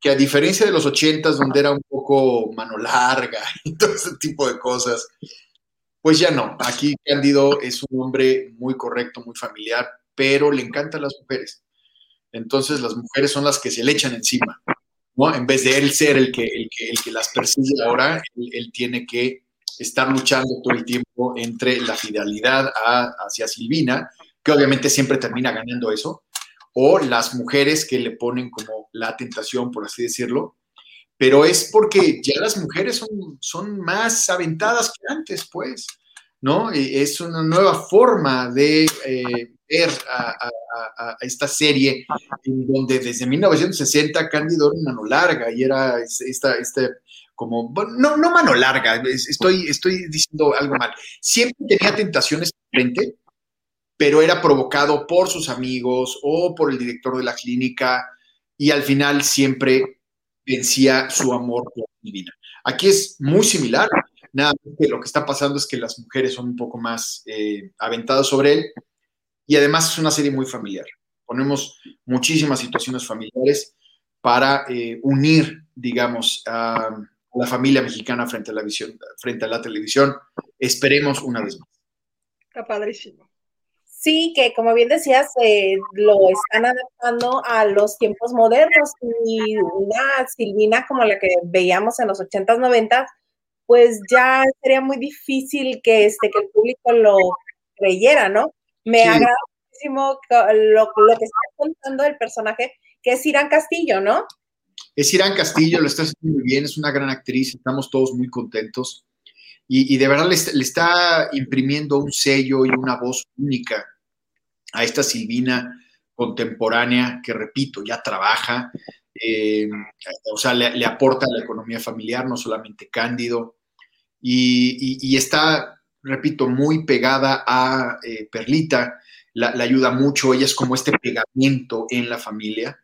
que a diferencia de los ochentas, donde era un poco mano larga y todo ese tipo de cosas, pues ya no. Aquí Cándido es un hombre muy correcto, muy familiar, pero le encantan las mujeres. Entonces las mujeres son las que se le echan encima, ¿no? En vez de él ser el que, el que, el que las persigue ahora, él, tiene que estar luchando todo el tiempo entre la fidelidad hacia Silvina, que obviamente siempre termina ganando eso, o las mujeres que le ponen como la tentación, por así decirlo, pero es porque ya las mujeres son, son más aventadas que antes, pues, ¿no? Es una nueva forma de eh, ver a, esta serie en donde desde 1960 Cándido era mano larga y era esta, este, como, no, no mano larga, estoy, estoy diciendo algo mal, siempre tenía tentaciones frente, pero era provocado por sus amigos o por el director de la clínica y al final siempre vencía su amor por divina. Aquí es muy similar, nada más que lo que está pasando es que las mujeres son un poco más eh, aventadas sobre él y además es una serie muy familiar. Ponemos muchísimas situaciones familiares para eh, unir, digamos, a la familia mexicana frente a la, visión, frente a la televisión. Esperemos una vez más. Está padrísimo. Sí, que como bien decías, eh, lo están adaptando a los tiempos modernos y una Silvina como la que veíamos en los 80s, 90s, pues ya sería muy difícil que, este, que el público lo creyera, ¿no? Me agrada muchísimo lo, lo, que está contando el personaje, que es Irán Castillo, ¿no? es Irán Castillo, lo está haciendo muy bien, es una gran actriz, estamos todos muy contentos. Y, de verdad le, está imprimiendo un sello y una voz única a esta Silvina contemporánea que, repito, ya trabaja, eh, o sea, le, aporta a la economía familiar, no solamente Cándido, y, está, repito, muy pegada a eh, Perlita, la, ayuda mucho, ella es como este pegamento en la familia,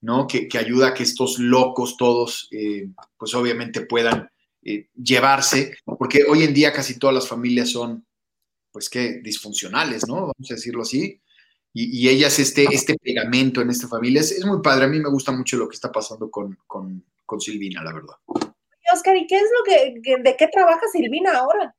¿no? Que, ayuda a que estos locos todos, eh, pues obviamente puedan eh, llevarse, porque hoy en día casi todas las familias son, pues qué, disfuncionales, ¿no? Vamos a decirlo así. Y, ella es este, este pegamento en esta familia. Es, muy padre, a mí me gusta mucho lo que está pasando con, Silvina, la verdad. Oscar, ¿y qué es lo que, de qué trabaja Silvina ahora?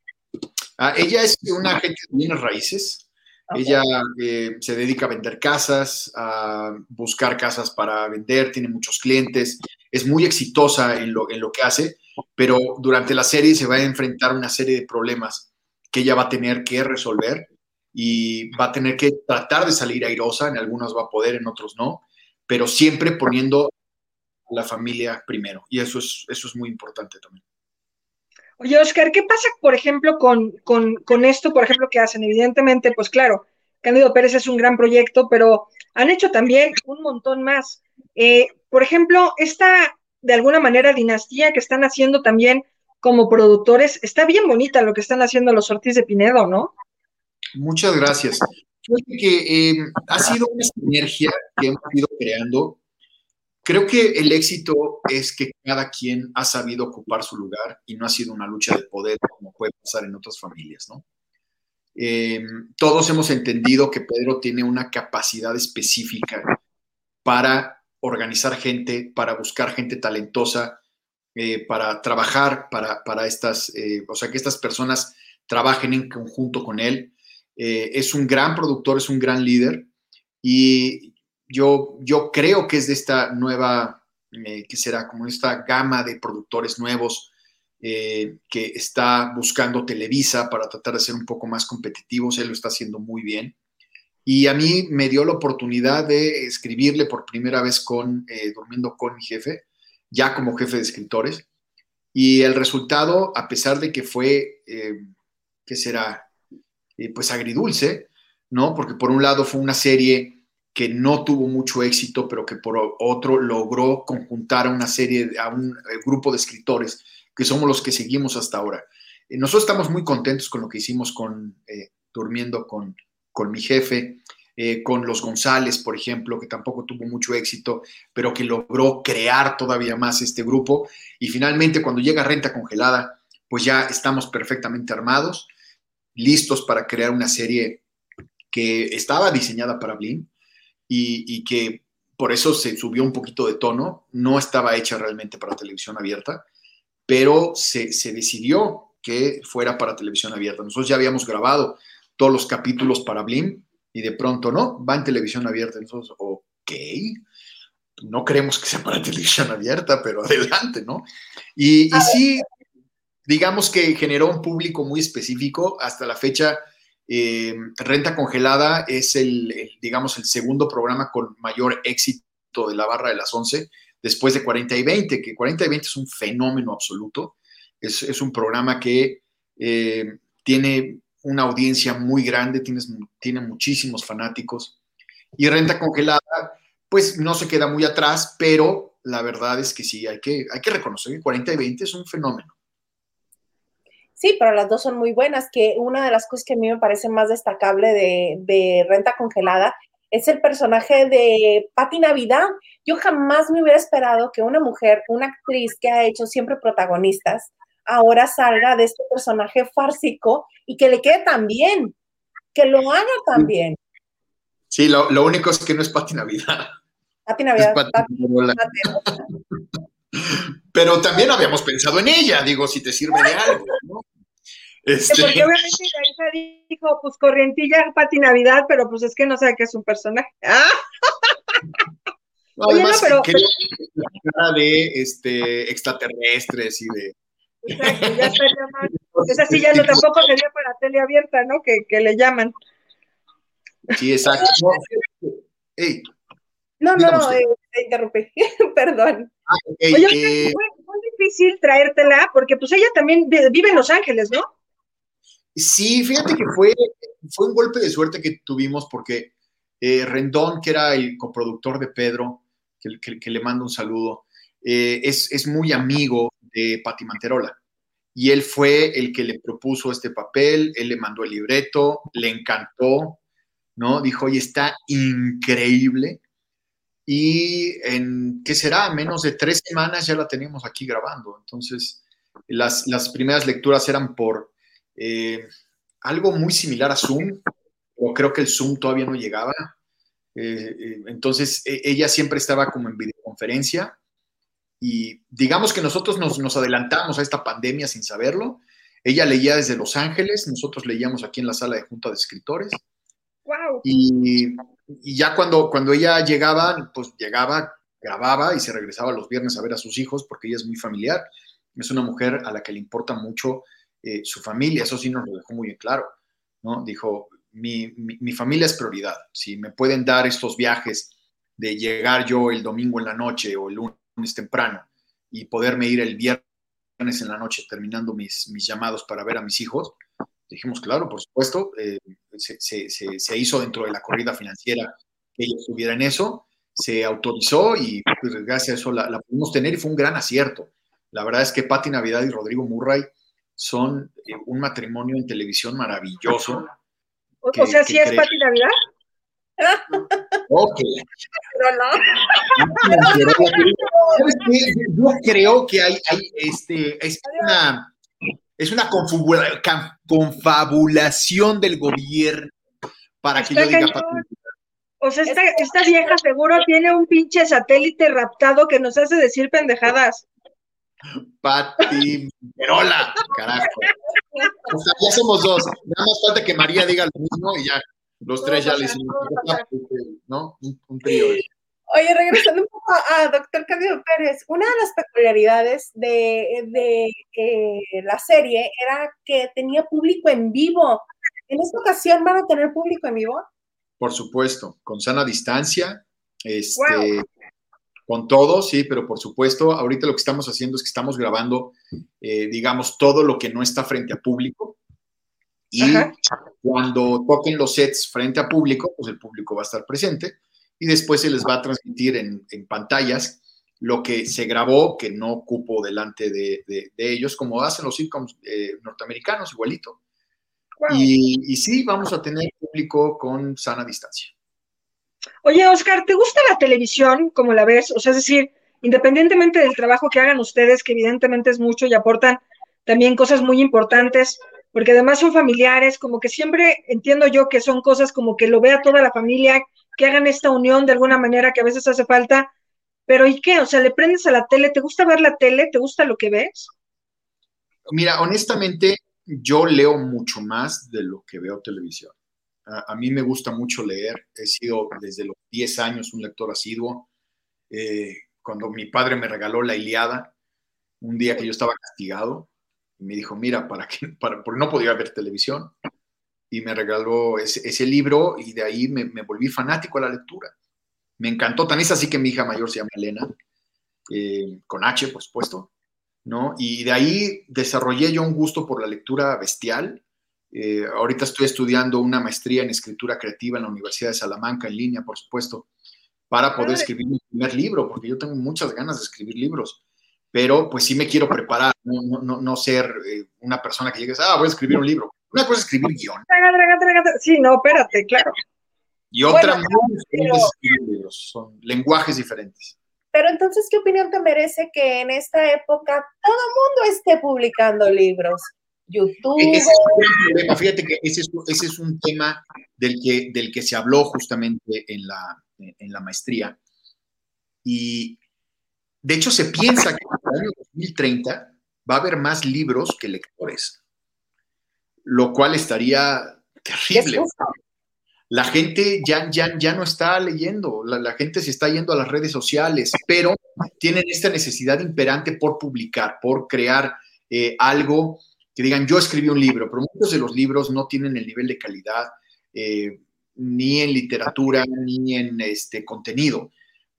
Ah, ella es una agente de bienes raíces. Ella eh, se dedica a vender casas, a buscar casas para vender, tiene muchos clientes, es muy exitosa en lo, en lo que hace, pero durante la serie se va a enfrentar una serie de problemas que ella va a tener que resolver y va a tener que tratar de salir airosa, en algunos va a poder, en otros no, pero siempre poniendo la familia primero, y eso es, eso es muy importante también. Oye, Oscar, ¿qué pasa, por ejemplo, con, con, esto, por ejemplo, que hacen? Evidentemente, pues claro, Cándido Pérez es un gran proyecto, pero han hecho también un montón más. Eh, por ejemplo, esta, de alguna manera, dinastía que están haciendo también como productores, está bien bonita lo que están haciendo los Ortiz de Pinedo, ¿no? Muchas gracias. que eh, ha sido una sinergia que hemos ido creando Creo que el éxito es que cada quien ha sabido ocupar su lugar y no ha sido una lucha de poder como puede pasar en otras familias, ¿no? Em, todos hemos entendido que Pedro tiene una capacidad específica para organizar gente, para buscar gente talentosa, eh, para trabajar para, estas, eh, o sea, que estas personas trabajen en conjunto con él. Eh, es un gran productor, es un gran líder y yo, yo creo que es de esta nueva, que será como esta gama de productores nuevos que está buscando Televisa para tratar de ser un poco más competitivos. Él lo está haciendo muy bien. Y a mí me dio la oportunidad de escribirle por primera vez con eh, Durmiendo con mi jefe, ya como jefe de escritores. Y el resultado, a pesar de que fue, que será? pues agridulce, ¿no? Porque por un lado fue una serie que no tuvo mucho éxito, pero que por otro logró conjuntar a una serie, a un eh, grupo de escritores que somos los que seguimos hasta ahora. Eh, nosotros estamos muy contentos con lo que hicimos con eh, Durmiendo con, con mi jefe, con los González, por ejemplo, que tampoco tuvo mucho éxito, pero que logró crear todavía más este grupo. Y finalmente, cuando llega Renta Congelada, pues ya estamos perfectamente armados, listos para crear una serie que estaba diseñada para Blim, y, que por eso se subió un poquito de tono, no estaba hecha realmente para televisión abierta, pero se, decidió que fuera para televisión abierta. Nosotros ya habíamos grabado todos los capítulos para Blim y de pronto no, va en televisión abierta. Entonces, ok, no creemos que sea para televisión abierta, pero adelante, ¿no? Y, y sí, digamos que generó un público muy específico. Hasta la fecha eh, Renta Congelada es el, digamos, el segundo programa con mayor éxito de la barra de las 11, después de 40 y 20, que 40 y 20 es un fenómeno absoluto. Es, un programa que eh, tiene una audiencia muy grande, tiene muchísimos fanáticos. Y Renta Congelada, pues no se queda muy atrás, pero la verdad es que sí, hay que, hay que reconocer que 40 y 20 es un fenómeno. Sí, pero las dos son muy buenas, que una de las cosas que a mí me parece más destacable de, Renta Congelada es el personaje de Patti Navidad. Yo jamás me hubiera esperado que una mujer, una actriz que ha hecho siempre protagonistas, ahora salga de este personaje fársico y que le quede tan bien, que lo haga tan bien. Sí, lo, único es que no es Patti Navidad. Patti Navidad. Pero también habíamos pensado en ella, digo, si te sirve de algo, ¿no? Este... Porque obviamente la hija dijo, pues corrientilla Pati Navidad, pero pues es que no sabe que es un personaje. ¡Ah! No, además, pero, de este, extraterrestres y de. Exacto, ya está llamando. Esa sí ya no tampoco sería para tele abierta, ¿no? Que, que le llaman. Sí, exacto. Hey, No, no, eh, te interrumpí, perdón. Ah, Oye, eh, fue, fue, difícil traértela porque pues ella también vive en Los Ángeles, ¿no? Sí, fíjate que fue, fue un golpe de suerte que tuvimos porque eh, Rendón, que era el coproductor de Pedro, que, que, que le mando un saludo, eh, es, es, muy amigo de Pati Manterola. Y él fue el que le propuso este papel, él le mandó el libreto, le encantó, ¿no? Dijo, oye, está increíble. Y en, ¿qué será? Menos de tres semanas ya la teníamos aquí grabando. Entonces, las, las primeras lecturas eran por eh, algo muy similar a Zoom, o creo que el Zoom todavía no llegaba. Eh, eh, entonces, e, ella siempre estaba como en videoconferencia y digamos que nosotros nos, nos, adelantamos a esta pandemia sin saberlo. Ella leía desde Los Ángeles, nosotros leíamos aquí en la sala de junta de escritores. Wow. Y, y, ya cuando, cuando ella llegaba, pues llegaba, grababa y se regresaba los viernes a ver a sus hijos porque ella es muy familiar. Es una mujer a la que le importa mucho eh, su familia, eso sí nos lo dejó muy en claro, ¿no? Dijo, mi, mi, mi familia es prioridad. Si me pueden dar estos viajes de llegar yo el domingo en la noche o el lunes temprano y poderme ir el viernes en la noche terminando mis, mis llamados para ver a mis hijos, dijimos, claro, por supuesto, eh, se, se, se, hizo dentro de la corrida financiera que ellos tuvieran eso, se autorizó y pues, gracias a eso la, la, pudimos tener y fue un gran acierto. La verdad es que Patti Navidad y Rodrigo Murray son eh, un matrimonio en televisión maravilloso. O, que, o sea, ¿sí es Patti Navidad? Ok. Yo creo que hay, hay este, es una, es una confabula, confabulación del gobierno para que yo diga O sea, esta, esta, vieja seguro tiene un pinche satélite raptado que nos hace decir pendejadas. Pati Perola, carajo. O sea, ya somos dos. Nada más falta que María diga lo mismo y ya. Los tres ya le hicimos, ¿no? Un, un trío. Oye, regresando un poco a doctor Cándido Pérez, una de las peculiaridades de, de eh, la serie era que tenía público en vivo. ¿En esta ocasión van a tener público en vivo? Por supuesto, con sana distancia, este, wow. con todo, sí, pero por supuesto, ahorita lo que estamos haciendo es que estamos grabando, eh, digamos, todo lo que no está frente a público, y Ajá. cuando toquen los sets frente a público, pues el público va a estar presente y después se les va a transmitir en, en pantallas lo que se grabó, que no ocupo delante de, de, de ellos, como hacen los sitcoms eh, norteamericanos, igualito. Wow. Y, y, sí, vamos a tener público con sana distancia. Oye, Oscar, ¿te gusta la televisión como la ves? O sea, es decir, independientemente del trabajo que hagan ustedes, que evidentemente es mucho y aportan también cosas muy importantes, porque además son familiares, como que siempre entiendo yo que son cosas como que lo vea toda la familia, que hagan esta unión de alguna manera que a veces hace falta, pero ¿y qué? O sea, le prendes a la tele, ¿te gusta ver la tele? ¿Te gusta lo que ves? Mira, honestamente, yo leo mucho más de lo que veo televisión. A, mí me gusta mucho leer, he sido desde los 10 años un lector asiduo. Eh, cuando mi padre me regaló la Iliada, un día que yo estaba castigado, me dijo, mira, para que, para, porque no podía ver televisión, y me regaló ese, ese libro y de ahí me, me, volví fanático a la lectura. Me encantó, tan es así que mi hija mayor se llama Elena, eh, con H, por supuesto, ¿no? Y de ahí desarrollé yo un gusto por la lectura bestial. Eh, ahorita estoy estudiando una maestría en escritura creativa en la Universidad de Salamanca, en línea, por supuesto, para poder escribir mi primer libro, porque yo tengo muchas ganas de escribir libros pero pues sí me quiero preparar, no, no, no ser eh, una persona que llegue, ah, voy a escribir un libro. Una cosa es escribir guion. Sí, no, espérate, claro. Y otra bueno, pero, es escribir libros, son lenguajes diferentes. Pero entonces, ¿qué opinión te merece que en esta época todo el mundo esté publicando libros? YouTube. Ese es un problema. Fíjate que ese es, ese es un tema del que, del que se habló justamente en la, en la maestría. Y de hecho, se piensa que en el año 2030 va a haber más libros que lectores, lo cual estaría terrible. La gente ya, ya, ya no está leyendo, la, la, gente se está yendo a las redes sociales, pero tienen esta necesidad imperante por publicar, por crear eh, algo que digan, yo escribí un libro, pero muchos de los libros no tienen el nivel de calidad eh, ni en literatura ni en este contenido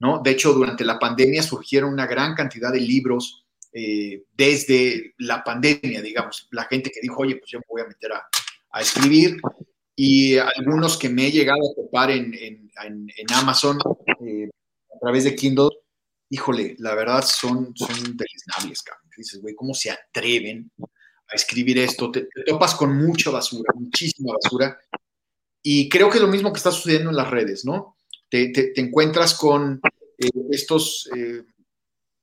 ¿no? De hecho, durante la pandemia surgieron una gran cantidad de libros eh, desde la pandemia, digamos, la gente que dijo, oye, pues yo me voy a meter a, escribir, y algunos que me he llegado a topar en, Amazon eh, a través de Kindle, híjole, la verdad son, son deleznables, cabrón. Dices, güey, ¿cómo se atreven a escribir esto? Te, topas con mucha basura, muchísima basura. Y creo que es lo mismo que está sucediendo en las redes, ¿no? Te, encuentras con eh, estos, eh,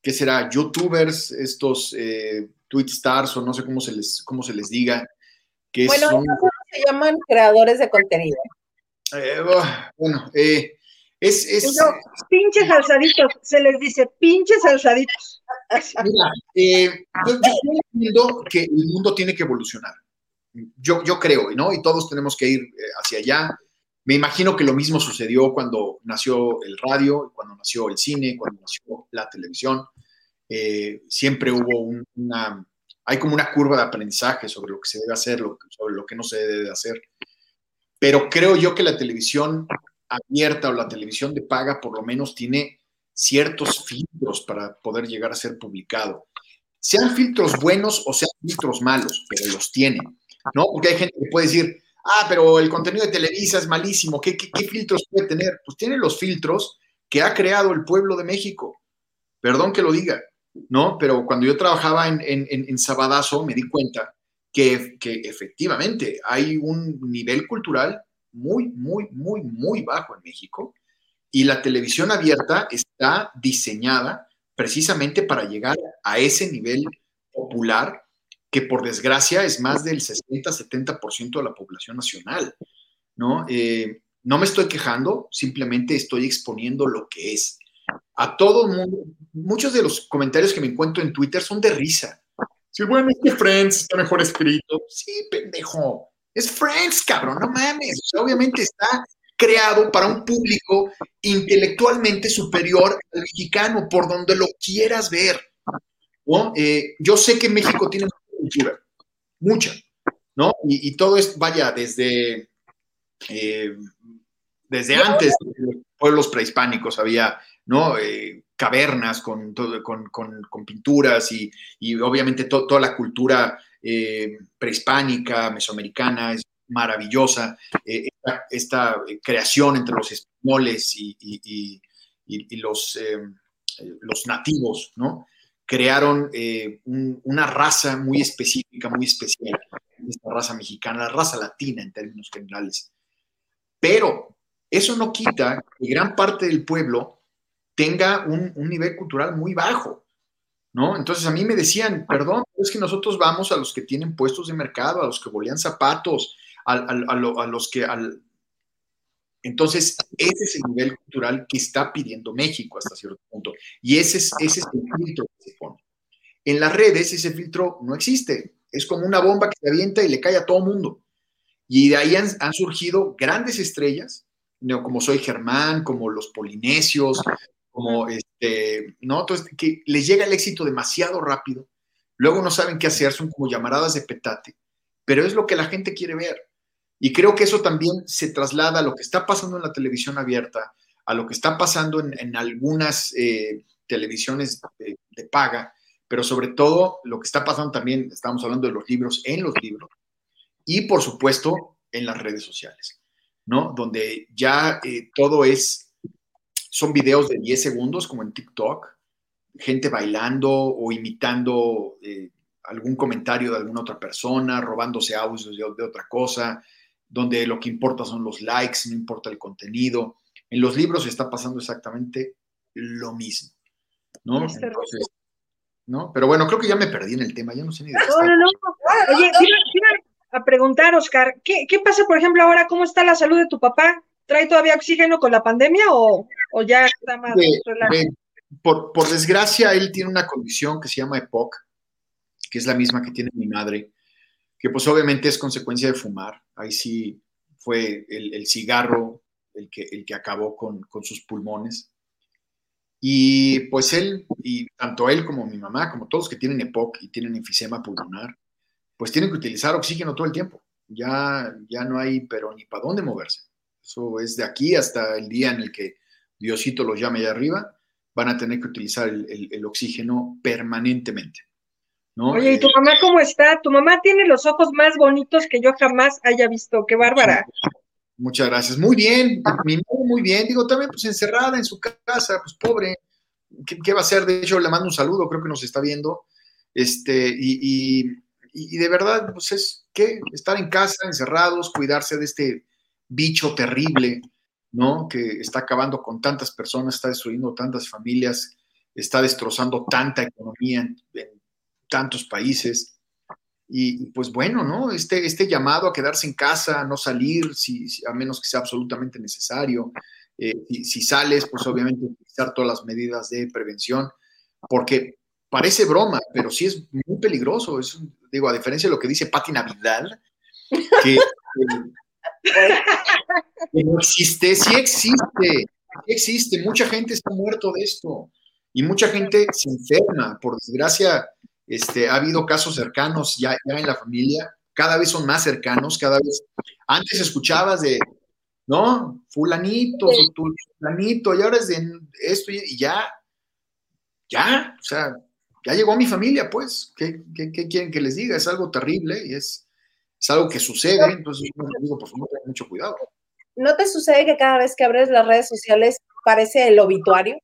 ¿qué será? Youtubers, estos eh, tweet stars o no sé cómo se les, cómo se les diga. Que bueno, son, se llaman creadores de contenido. bueno, eh, es, es pinches alzaditos, se les dice pinches alzaditos. Mira, eh, yo, entiendo que el mundo tiene que evolucionar. Yo, yo creo, ¿no? Y todos tenemos que ir eh, hacia allá. Me imagino que lo mismo sucedió cuando nació el radio, cuando nació el cine, cuando nació la televisión. Eh, siempre hubo una, hay como una curva de aprendizaje sobre lo que se debe hacer, sobre lo que no se debe hacer. Pero creo yo que la televisión abierta o la televisión de paga por lo menos tiene ciertos filtros para poder llegar a ser publicado. Sean filtros buenos o sean filtros malos, pero los tiene, ¿no? Porque hay gente que puede decir, ah, pero el contenido de Televisa es malísimo, ¿qué, filtros puede tener? Pues tiene los filtros que ha creado el pueblo de México. Perdón que lo diga, ¿no? Pero cuando yo trabajaba en, en, Sabadazo me di cuenta que, que efectivamente hay un nivel cultural muy, muy, muy, muy bajo en México. Y la televisión abierta está diseñada precisamente para llegar a ese nivel popular que por desgracia es más del 60-70% de la población nacional, ¿no? Eh, no me estoy quejando, simplemente estoy exponiendo lo que es. A todo mundo, muchos de los comentarios que me encuentro en Twitter son de risa. Sí, bueno, es que Friends está mejor escrito. Sí, pendejo. Es Friends, cabrón, no mames. obviamente está creado para un público intelectualmente superior al mexicano, por donde lo quieras ver. Eh, yo sé que México tiene cultura, mucha, ¿no? Y, todo es, vaya, desde, eh, desde antes, los pueblos prehispánicos había, ¿no? Eh, cavernas con, con, pinturas y, obviamente toda la cultura eh, prehispánica, mesoamericana, es maravillosa. Eh, esta, creación entre los españoles y, los, eh, los, nativos, ¿no? Crearon una raza muy específica, muy especial, esta raza mexicana, la raza latina en términos generales. Pero eso no quita que gran parte del pueblo tenga un, nivel cultural muy bajo. ¿no? Entonces a mí me decían, perdón, es que nosotros vamos a los que tienen puestos de mercado, a los que bolean zapatos, a, los que... Al... Entonces, ese es el nivel cultural que está pidiendo México hasta cierto punto. Y ese es, ese es el filtro que se pone. En las redes ese filtro no existe. Es como una bomba que se avienta y le cae a todo mundo. Y de ahí han, surgido grandes estrellas, como Soy Germán, como los Polinesios, como este, ¿no? Entonces, que les llega el éxito demasiado rápido, luego no saben qué hacer, son como llamaradas de petate, pero es lo que la gente quiere ver. Y creo que eso también se traslada a lo que está pasando en la televisión abierta, a lo que está pasando en, algunas eh, televisiones de, de, paga, pero sobre todo lo que está pasando también, estamos hablando de los libros, en los libros, y por supuesto en las redes sociales, ¿no? Donde ya eh, todo es son videos de 10 segundos, como en TikTok, gente bailando o imitando eh, algún comentario de alguna otra persona, robándose audios de, otra cosa, donde lo que importa son los likes, no importa el contenido. En los libros está pasando exactamente lo mismo, ¿no? Entonces, ¿no? Pero bueno, creo que ya me perdí en el tema, ya no sé ni de qué No, no, no. Oye, a preguntar, Oscar, ¿qué, ¿qué pasa, por ejemplo, ahora? ¿Cómo está la salud de tu papá? ¿Trae todavía oxígeno con la pandemia o, ya está más por, por, desgracia, él tiene una condición que se llama EPOC, que es la misma que tiene mi madre, que pues obviamente es consecuencia de fumar. Ahí sí fue el, cigarro el que, el que acabó con, con, sus pulmones. Y pues él, y tanto él como mi mamá, como todos que tienen EPOC y tienen enfisema pulmonar, pues tienen que utilizar oxígeno todo el tiempo. Ya, ya no hay, pero ni para dónde moverse. Eso es de aquí hasta el día en el que Diosito los llame allá arriba, van a tener que utilizar el, oxígeno permanentemente. ¿No? Oye, ¿y tu mamá cómo está? Tu mamá tiene los ojos más bonitos que yo jamás haya visto. ¡Qué bárbara! Muchas gracias. Muy bien, mi madre muy bien. Digo, también pues encerrada en su casa, pues pobre. ¿Qué, va a hacer? De hecho, le mando un saludo, creo que nos está viendo. Este, y, y, de verdad, pues es que estar en casa, encerrados, cuidarse de este bicho terrible, ¿no? Que está acabando con tantas personas, está destruyendo tantas familias, está destrozando tanta economía en, tantos países. Y, pues bueno, ¿no? Este, este llamado a quedarse en casa, no salir, si, a menos que sea absolutamente necesario. Eh, si, sales, pues obviamente utilizar todas las medidas de prevención, porque parece broma, pero sí es muy peligroso. Es, digo, a diferencia de lo que dice Pati Navidad, que, no existe, sí existe, sí existe. Mucha gente está muerto de esto y mucha gente se enferma. Por desgracia, este, ha habido casos cercanos ya, en la familia, cada vez son más cercanos, cada vez. Antes escuchabas de, ¿no? Fulanito, fulanito, y ahora es de esto y ya, ya, o sea, ya llegó a mi familia, pues, ¿qué, quieren que les diga? Es algo terrible y es, es algo que sucede, entonces yo les digo, por favor, tengan mucho cuidado. ¿No te sucede que cada vez que abres las redes sociales parece el obituario?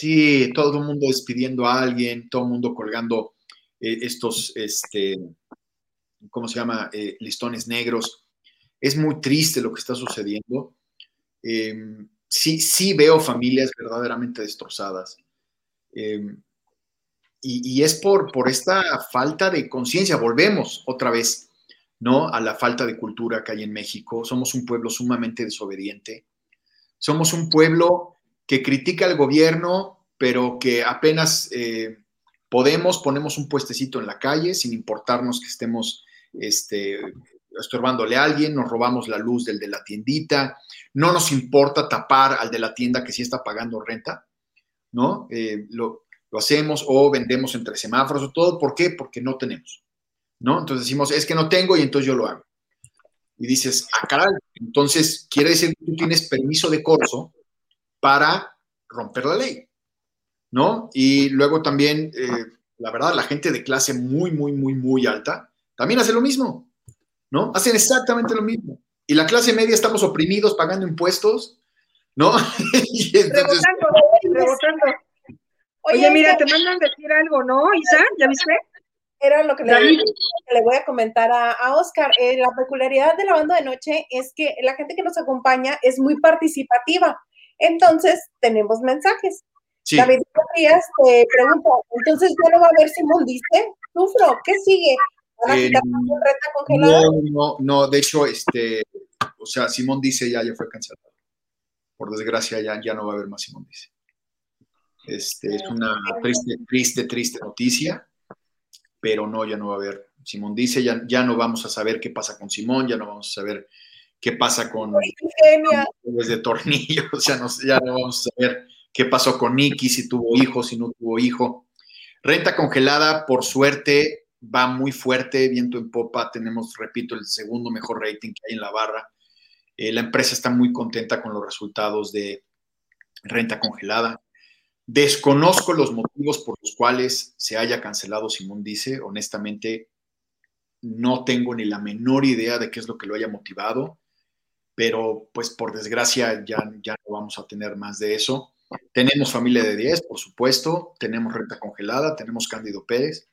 Sí, todo el mundo despidiendo a alguien, todo el mundo colgando eh, estos, este, ¿cómo se llama? Eh, listones negros. Es muy triste lo que está sucediendo. Em, sí, sí veo familias verdaderamente destrozadas. Em, y, es por, por esta falta de conciencia. Volvemos otra vez, ¿no? A la falta de cultura que hay en México. Somos un pueblo sumamente desobediente. Somos un pueblo que critica al gobierno, pero que apenas eh, podemos, ponemos un puestecito en la calle sin importarnos que estemos este, estorbándole a alguien, nos robamos la luz del de la tiendita, no nos importa tapar al de la tienda que sí está pagando renta, ¿no? Eh, lo, lo hacemos o vendemos entre semáforos o todo. ¿Por qué? Porque no tenemos, ¿no? Entonces decimos, es que no tengo y entonces yo lo hago. Y dices, ah, caray, entonces quiere decir que tú tienes permiso de corso para romper la ley, ¿no? Y luego también, eh, la verdad, la gente de clase muy, muy, muy, muy alta también hace lo mismo, ¿no? Hacen exactamente lo mismo. Y la clase media estamos oprimidos pagando impuestos, ¿no? y entonces, Oye, mira, te mandan decir algo, ¿no, Isa? ¿Ya viste? Era lo que le, le voy a comentar a, Oscar. Eh, la peculiaridad de la banda de noche es que la gente que nos acompaña es muy participativa. Entonces, tenemos mensajes. David Díaz te pregunta, entonces ya no va a haber Simón dice, sufro, ¿qué sigue? ¿Van a eh, congelada? No, no, no, de hecho, este, o sea, Simón dice ya, ya fue cancelado. Por desgracia, ya, ya no va a haber más Simón dice. Este, es una triste, triste, triste noticia, pero no, ya no va a haber. Simón dice, ya, ya no vamos a saber qué pasa con Simón, ya no vamos a saber qué pasa con, los de tornillo, o sea, ya no vamos a saber qué pasó con Nicky, si tuvo hijo, si no tuvo hijo. Renta congelada, por suerte, va muy fuerte, viento en popa, tenemos, repito, el segundo mejor rating que hay en la barra. Eh, la empresa está muy contenta con los resultados de renta congelada. Desconozco los motivos por los cuales se haya cancelado Simón Dice. Honestamente, no tengo ni la menor idea de qué es lo que lo haya motivado, pero pues por desgracia ya, ya no vamos a tener más de eso. Tenemos familia de 10, por supuesto, tenemos renta congelada, tenemos Cándido Pérez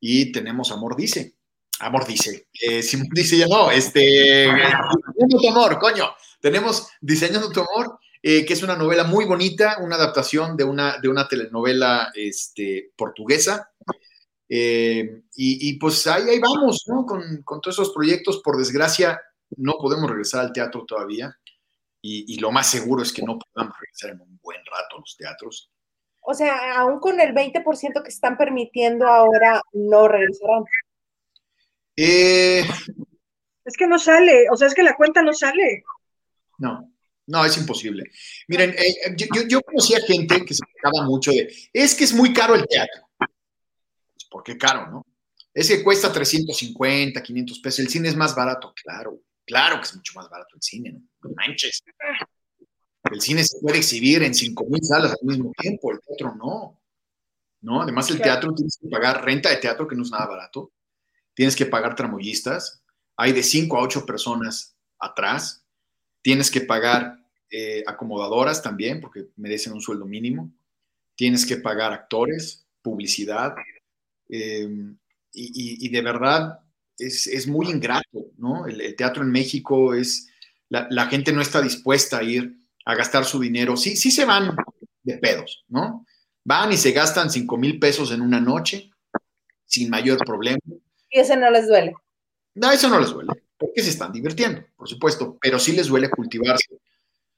y tenemos Amor Dice. Amor Dice. Eh, Simón dice ya no, este. Diseñando tu amor, coño. Tenemos Diseñando tu amor eh, que es una novela muy bonita, una adaptación de una, de una telenovela este, portuguesa. Eh, y, pues ahí, ahí vamos, ¿no? Con, todos esos proyectos, por desgracia, no podemos regresar al teatro todavía. Y, lo más seguro es que no podamos regresar en un buen rato a los teatros. O sea, aún con el 20% que están permitiendo ahora, no regresarán. Eh, es que no sale, o sea, es que la cuenta no sale. No, no, es imposible. Miren, eh, yo, yo, conocía gente que se quejaba mucho de, es que es muy caro el teatro. Pues, ¿Por qué caro, no? Es que cuesta 350, 500 pesos. El cine es más barato. Claro, claro que es mucho más barato el cine, ¿no? manches. El cine se puede exhibir en 5.000 salas al mismo tiempo, el teatro no. ¿no? Además, el teatro tienes que pagar renta de teatro, que no es nada barato. Tienes que pagar tramoyistas. Hay de 5 a 8 personas atrás. Tienes que pagar eh, acomodadoras también, porque merecen un sueldo mínimo. Tienes que pagar actores, publicidad. Eh, y, de verdad es, muy ingrato, ¿no? El, teatro en México es, la, la, gente no está dispuesta a ir a gastar su dinero. Sí, sí se van de pedos, ¿no? Van y se gastan 5 mil pesos en una noche sin mayor problema. Y eso no les duele. No, eso no les duele, porque se están divirtiendo, por supuesto, pero sí les duele cultivarse,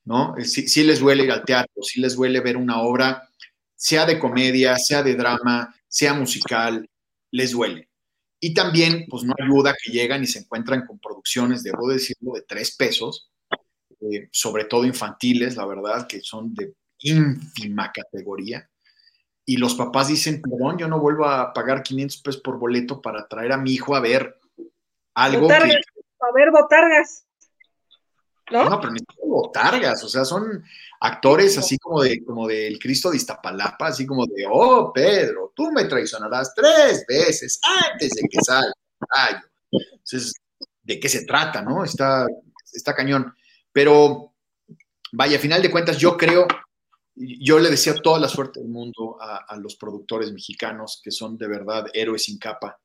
¿no? Sí, sí les duele ir al teatro, sí les duele ver una obra, sea de comedia, sea de drama, sea musical, les duele. Y también, pues no ayuda que llegan y se encuentran con producciones, debo decirlo, de tres pesos, eh, sobre todo infantiles, la verdad, que son de ínfima categoría, y los papás dicen, perdón, yo no vuelvo a pagar 500 pesos por boleto para traer a mi hijo a ver algo que... A ver, botargas. ¿No? No, pero ni botargas, o sea, son actores así como de como del Cristo de Iztapalapa, así como de, oh, Pedro, tú me traicionarás tres veces antes de que salga Entonces, ¿de qué se trata, no? Está, está cañón. Pero, vaya, a final de cuentas, yo creo yo le decía toda la suerte del mundo a, los productores mexicanos, que son de verdad héroes sin capa,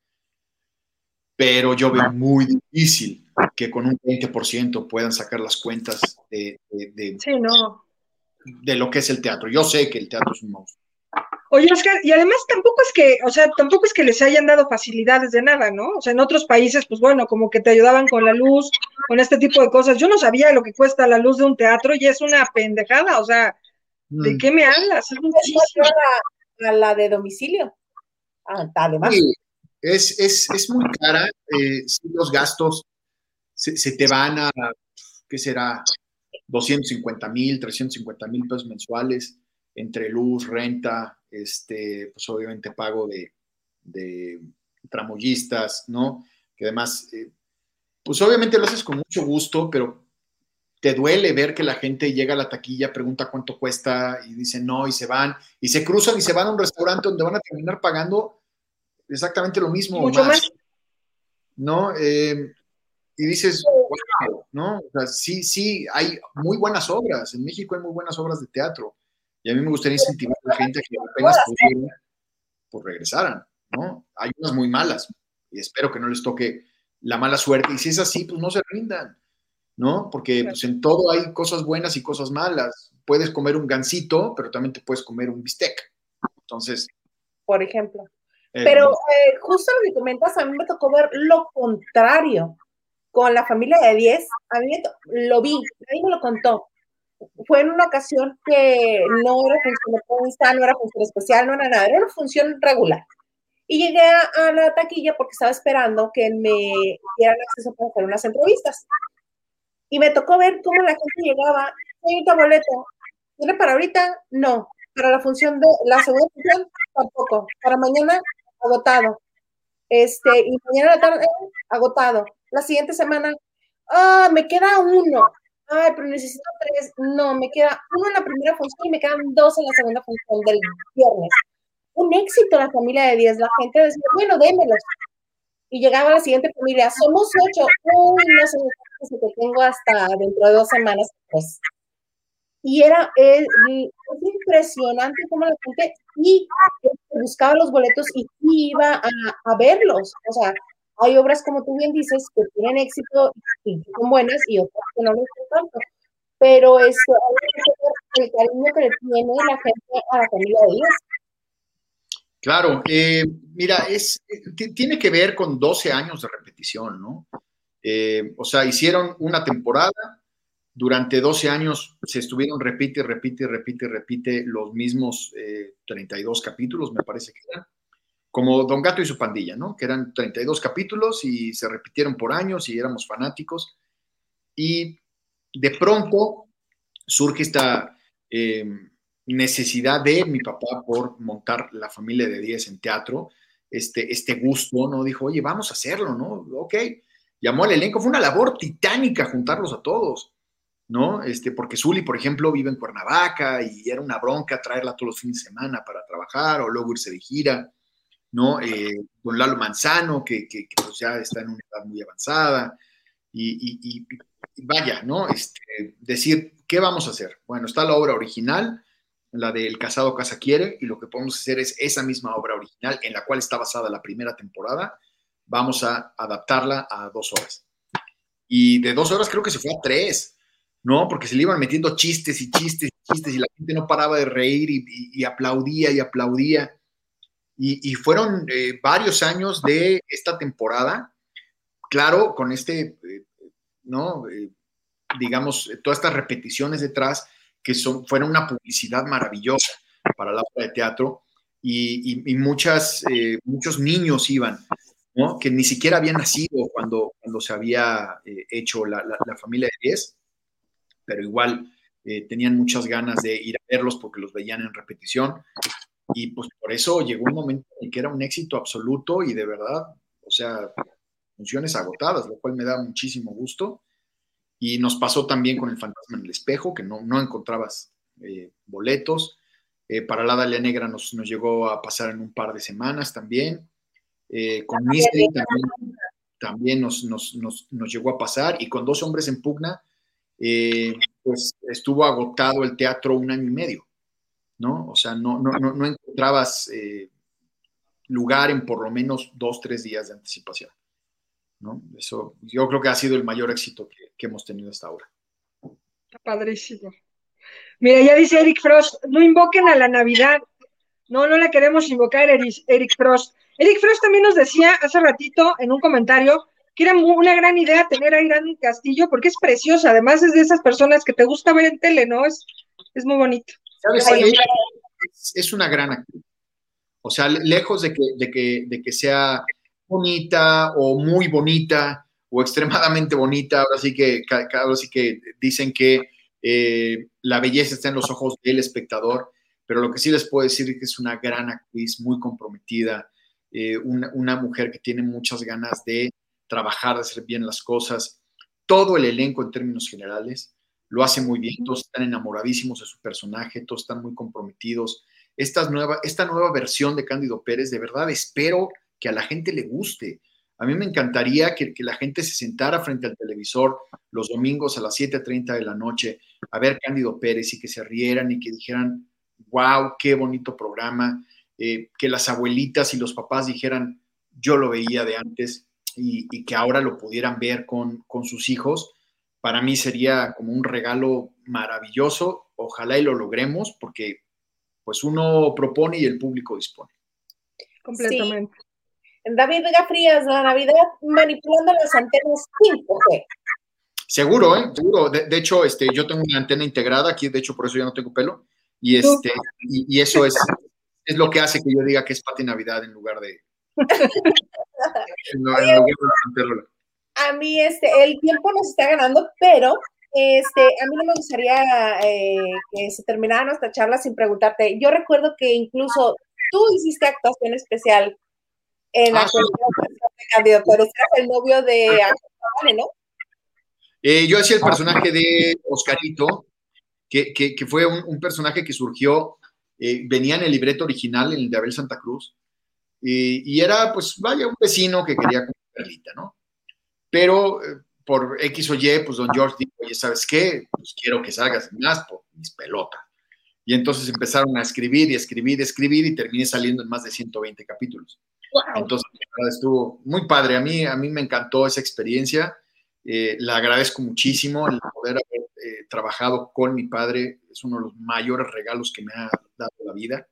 pero yo veo muy difícil que con un 20% puedan sacar las cuentas de, no. De lo que es el teatro. Yo sé que el teatro es un monstruo. Oye, Oscar, y además tampoco es que, o sea, tampoco es que les hayan dado facilidades de nada, ¿no? O sea, en otros países, pues bueno, como que te ayudaban con la luz, con este tipo de cosas. Yo no sabía lo que cuesta la luz de un teatro y es una pendejada, o sea, ¿De mm. qué me hablas? Es a la de domicilio. Ah, además. es, es, es, muy cara. Eh, los gastos se, te van a, ¿qué será? 250 mil, 350 mil pesos mensuales entre luz, renta, este, pues obviamente pago de, de tramoyistas, ¿no? Que además, eh, pues obviamente lo haces con mucho gusto, pero te duele ver que la gente llega a la taquilla, pregunta cuánto cuesta y dice no y se van y se cruzan y se van a un restaurante donde van a terminar pagando exactamente lo mismo. Mucho más. ¿No? Eh, y dices, wow, ¿no? O sea, sí, sí, hay muy buenas obras. En México hay muy buenas obras de teatro. Y a mí me gustaría incentivar a la gente que apenas pudieran, pues regresaran, ¿no? Hay unas muy malas y espero que no les toque la mala suerte. Y si es así, pues no se rindan ¿no? Porque pues, en todo hay cosas buenas y cosas malas. Puedes comer un gansito, pero también te puedes comer un bistec. Entonces. Por ejemplo. Eh, pero eh, justo lo que comentas, a mí me tocó ver lo contrario. Con la familia de 10, a lo vi, nadie me lo contó. Fue en una ocasión que no era función no era función especial, no era nada, era una función regular. Y llegué a, la taquilla porque estaba esperando que me dieran acceso para hacer unas entrevistas. Y me tocó ver cómo la gente llegaba, un boleto, ¿tiene para ahorita? No. Para la función de, la segunda función, tampoco. Para mañana, agotado. Este, y mañana a la tarde, agotado. La siguiente semana, ah, me queda uno. Ay, pero necesito tres. No, me queda uno en la primera función y me quedan dos en la segunda función del viernes. Un éxito la familia de 10. La gente decía, bueno, démelos. Y llegaba la siguiente familia, somos ocho. Uy, no sé que tengo hasta dentro de dos semanas pues. Y era es, impresionante cómo la gente y buscaba los boletos y iba a, a, verlos. O sea, hay obras, como tú bien dices, que tienen éxito y son buenas y otras que no les tanto. Pero es el cariño que le tiene la gente a la familia de ellos. Claro, eh, mira, es, eh, tiene que ver con 12 años de repetición, ¿no? Eh, o sea, hicieron una temporada, durante 12 años se estuvieron, repite, repite, repite, repite los mismos 32 capítulos, me parece que eran, como Don Gato y su pandilla, ¿no? Que eran 32 capítulos y se repitieron por años y éramos fanáticos. Y de pronto surge esta necesidad de mi papá por montar la familia de 10 en teatro, este, este gusto, ¿no? Dijo, oye, vamos a hacerlo, ¿no? Ok. Llamó al elenco, fue una labor titánica juntarlos a todos. ¿no? Este, porque Zully, por ejemplo, vive en Cuernavaca y era una bronca traerla todos los fines de semana para trabajar o luego irse de gira, ¿no? Eh, Lalo Manzano, que, que, pues ya está en una edad muy avanzada, y, vaya, ¿no? Este, decir, ¿qué vamos a hacer? Bueno, está la obra original, la de El casado casa quiere, y lo que podemos hacer es esa misma obra original en la cual está basada la primera temporada, vamos a adaptarla a dos horas. Y de dos horas creo que se fue a tres ¿no? Porque se le iban metiendo chistes y chistes y chistes y la gente no paraba de reír y, aplaudía y aplaudía. Y, fueron eh, varios años de esta temporada, claro, con este, eh, ¿no? Eh, digamos, todas estas repeticiones detrás que son, fueron una publicidad maravillosa para la obra de teatro y, muchas, muchos niños iban, ¿no? Que ni siquiera habían nacido cuando, cuando se había hecho la, la familia de 10 pero igual tenían muchas ganas de ir a verlos porque los veían en repetición. Y pues por eso llegó un momento en que era un éxito absoluto y de verdad, o sea, funciones agotadas, lo cual me da muchísimo gusto. Y nos pasó también con el fantasma en el espejo, que no, no encontrabas eh, boletos. Eh, para la Dalia Negra nos, nos, llegó a pasar en un par de semanas también. con Mystery también, también nos, nos, nos, nos, llegó a pasar. Y con Dos Hombres en Pugna eh, pues estuvo agotado el teatro un año y medio, ¿no? O sea, no, no, no, encontrabas eh, lugar en por lo menos dos, tres días de anticipación, ¿no? Eso yo creo que ha sido el mayor éxito que, hemos tenido hasta ahora. Padrísimo. Mira, ya dice Eric Frost, no invoquen a la Navidad. No, no la queremos invocar, Eric Frost. Eric Frost también nos decía hace ratito en un comentario que era una gran idea tener a Irán Castillo porque es preciosa, además es de esas personas que te gusta ver en tele, ¿no? Es, es muy bonito. Es, una gran actriz. O sea, lejos de que, de, que, de que sea bonita o muy bonita o extremadamente bonita, ahora sí que, ahora sí que dicen que eh, la belleza está en los ojos del espectador, pero lo que sí les puedo decir es que es una gran actriz, muy comprometida, eh, una, una, mujer que tiene muchas ganas de trabajar, de hacer bien las cosas. Todo el elenco en términos generales lo hace muy bien, todos están enamoradísimos de su personaje, todos están muy comprometidos. Esta nueva, esta nueva versión de Cándido Pérez, de verdad espero que a la gente le guste. A mí me encantaría que, la gente se sentara frente al televisor los domingos a las 7.30 de la noche a ver Cándido Pérez y que se rieran y que dijeran, wow, qué bonito programa, eh, que las abuelitas y los papás dijeran, yo lo veía de antes, y, que ahora lo pudieran ver con, sus hijos, para mí sería como un regalo maravilloso. Ojalá y lo logremos porque pues uno propone y el público dispone. Completamente. David Vega Frías, la Navidad manipulando las antenas 5G. Seguro, ¿eh? Seguro. De, hecho, este, yo tengo una antena integrada aquí, de hecho, por eso ya no tengo pelo. Y, este, y, eso es, es lo que hace que yo diga que es Pati Navidad en lugar de, a mí este, el tiempo nos está ganando, pero este, a mí no me gustaría eh, que se terminara nuestra charla sin preguntarte. Yo recuerdo que incluso tú hiciste actuación especial en la ah, de Candido eras el novio de ¿no? Eh, yo hacía el personaje de Oscarito, que, fue un, personaje que surgió, eh, venía en el libreto original, en el de Abel Santa Cruz, y, era, pues, vaya, un vecino que quería comer perlita, ¿no? Pero eh, por X o Y, pues don George dijo, oye, ¿sabes qué? Pues quiero que salgas más por mis pelotas. Y entonces empezaron a escribir y escribir y escribir y terminé saliendo en más de 120 capítulos. Entonces, estuvo muy padre. A mí, a mí me encantó esa experiencia. Eh, la agradezco muchísimo el poder haber eh, trabajado con mi padre. Es uno de los mayores regalos que me ha dado la vida.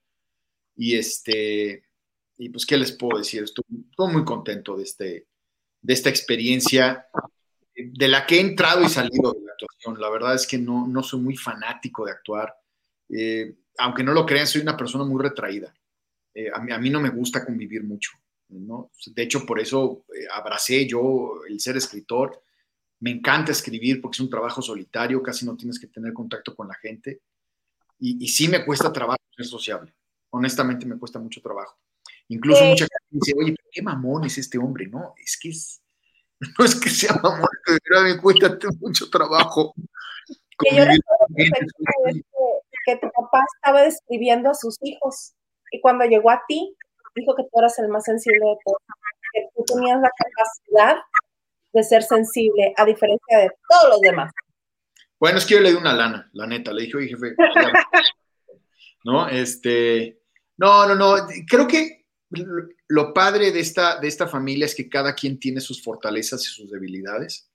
Y este, y pues, ¿qué les puedo decir? Estoy, muy contento de, este, de esta experiencia de la que he entrado y salido de la actuación. La verdad es que no, no soy muy fanático de actuar. Eh, aunque no lo crean, soy una persona muy retraída. Eh, a, mí, a, mí, no me gusta convivir mucho. ¿no? De hecho, por eso eh, abracé yo el ser escritor. Me encanta escribir porque es un trabajo solitario, casi no tienes que tener contacto con la gente. Y, y sí me cuesta trabajo ser sociable. Honestamente me cuesta mucho trabajo. Incluso mucha dice, oye, qué mamón es este hombre, ¿no? Es que es, no es que sea mamón, pero me cuesta mucho trabajo. Que yo recuerdo que, que tu papá estaba describiendo a sus hijos y cuando llegó a ti, dijo que tú eras el más sensible de todos, que tú tenías la capacidad de ser sensible, a diferencia de todos los demás. Bueno, es que yo le di una lana, la neta, le dije, oye, jefe, ¿no? Este, no, no, no, creo que lo padre de esta, de esta familia es que cada quien tiene sus fortalezas y sus debilidades.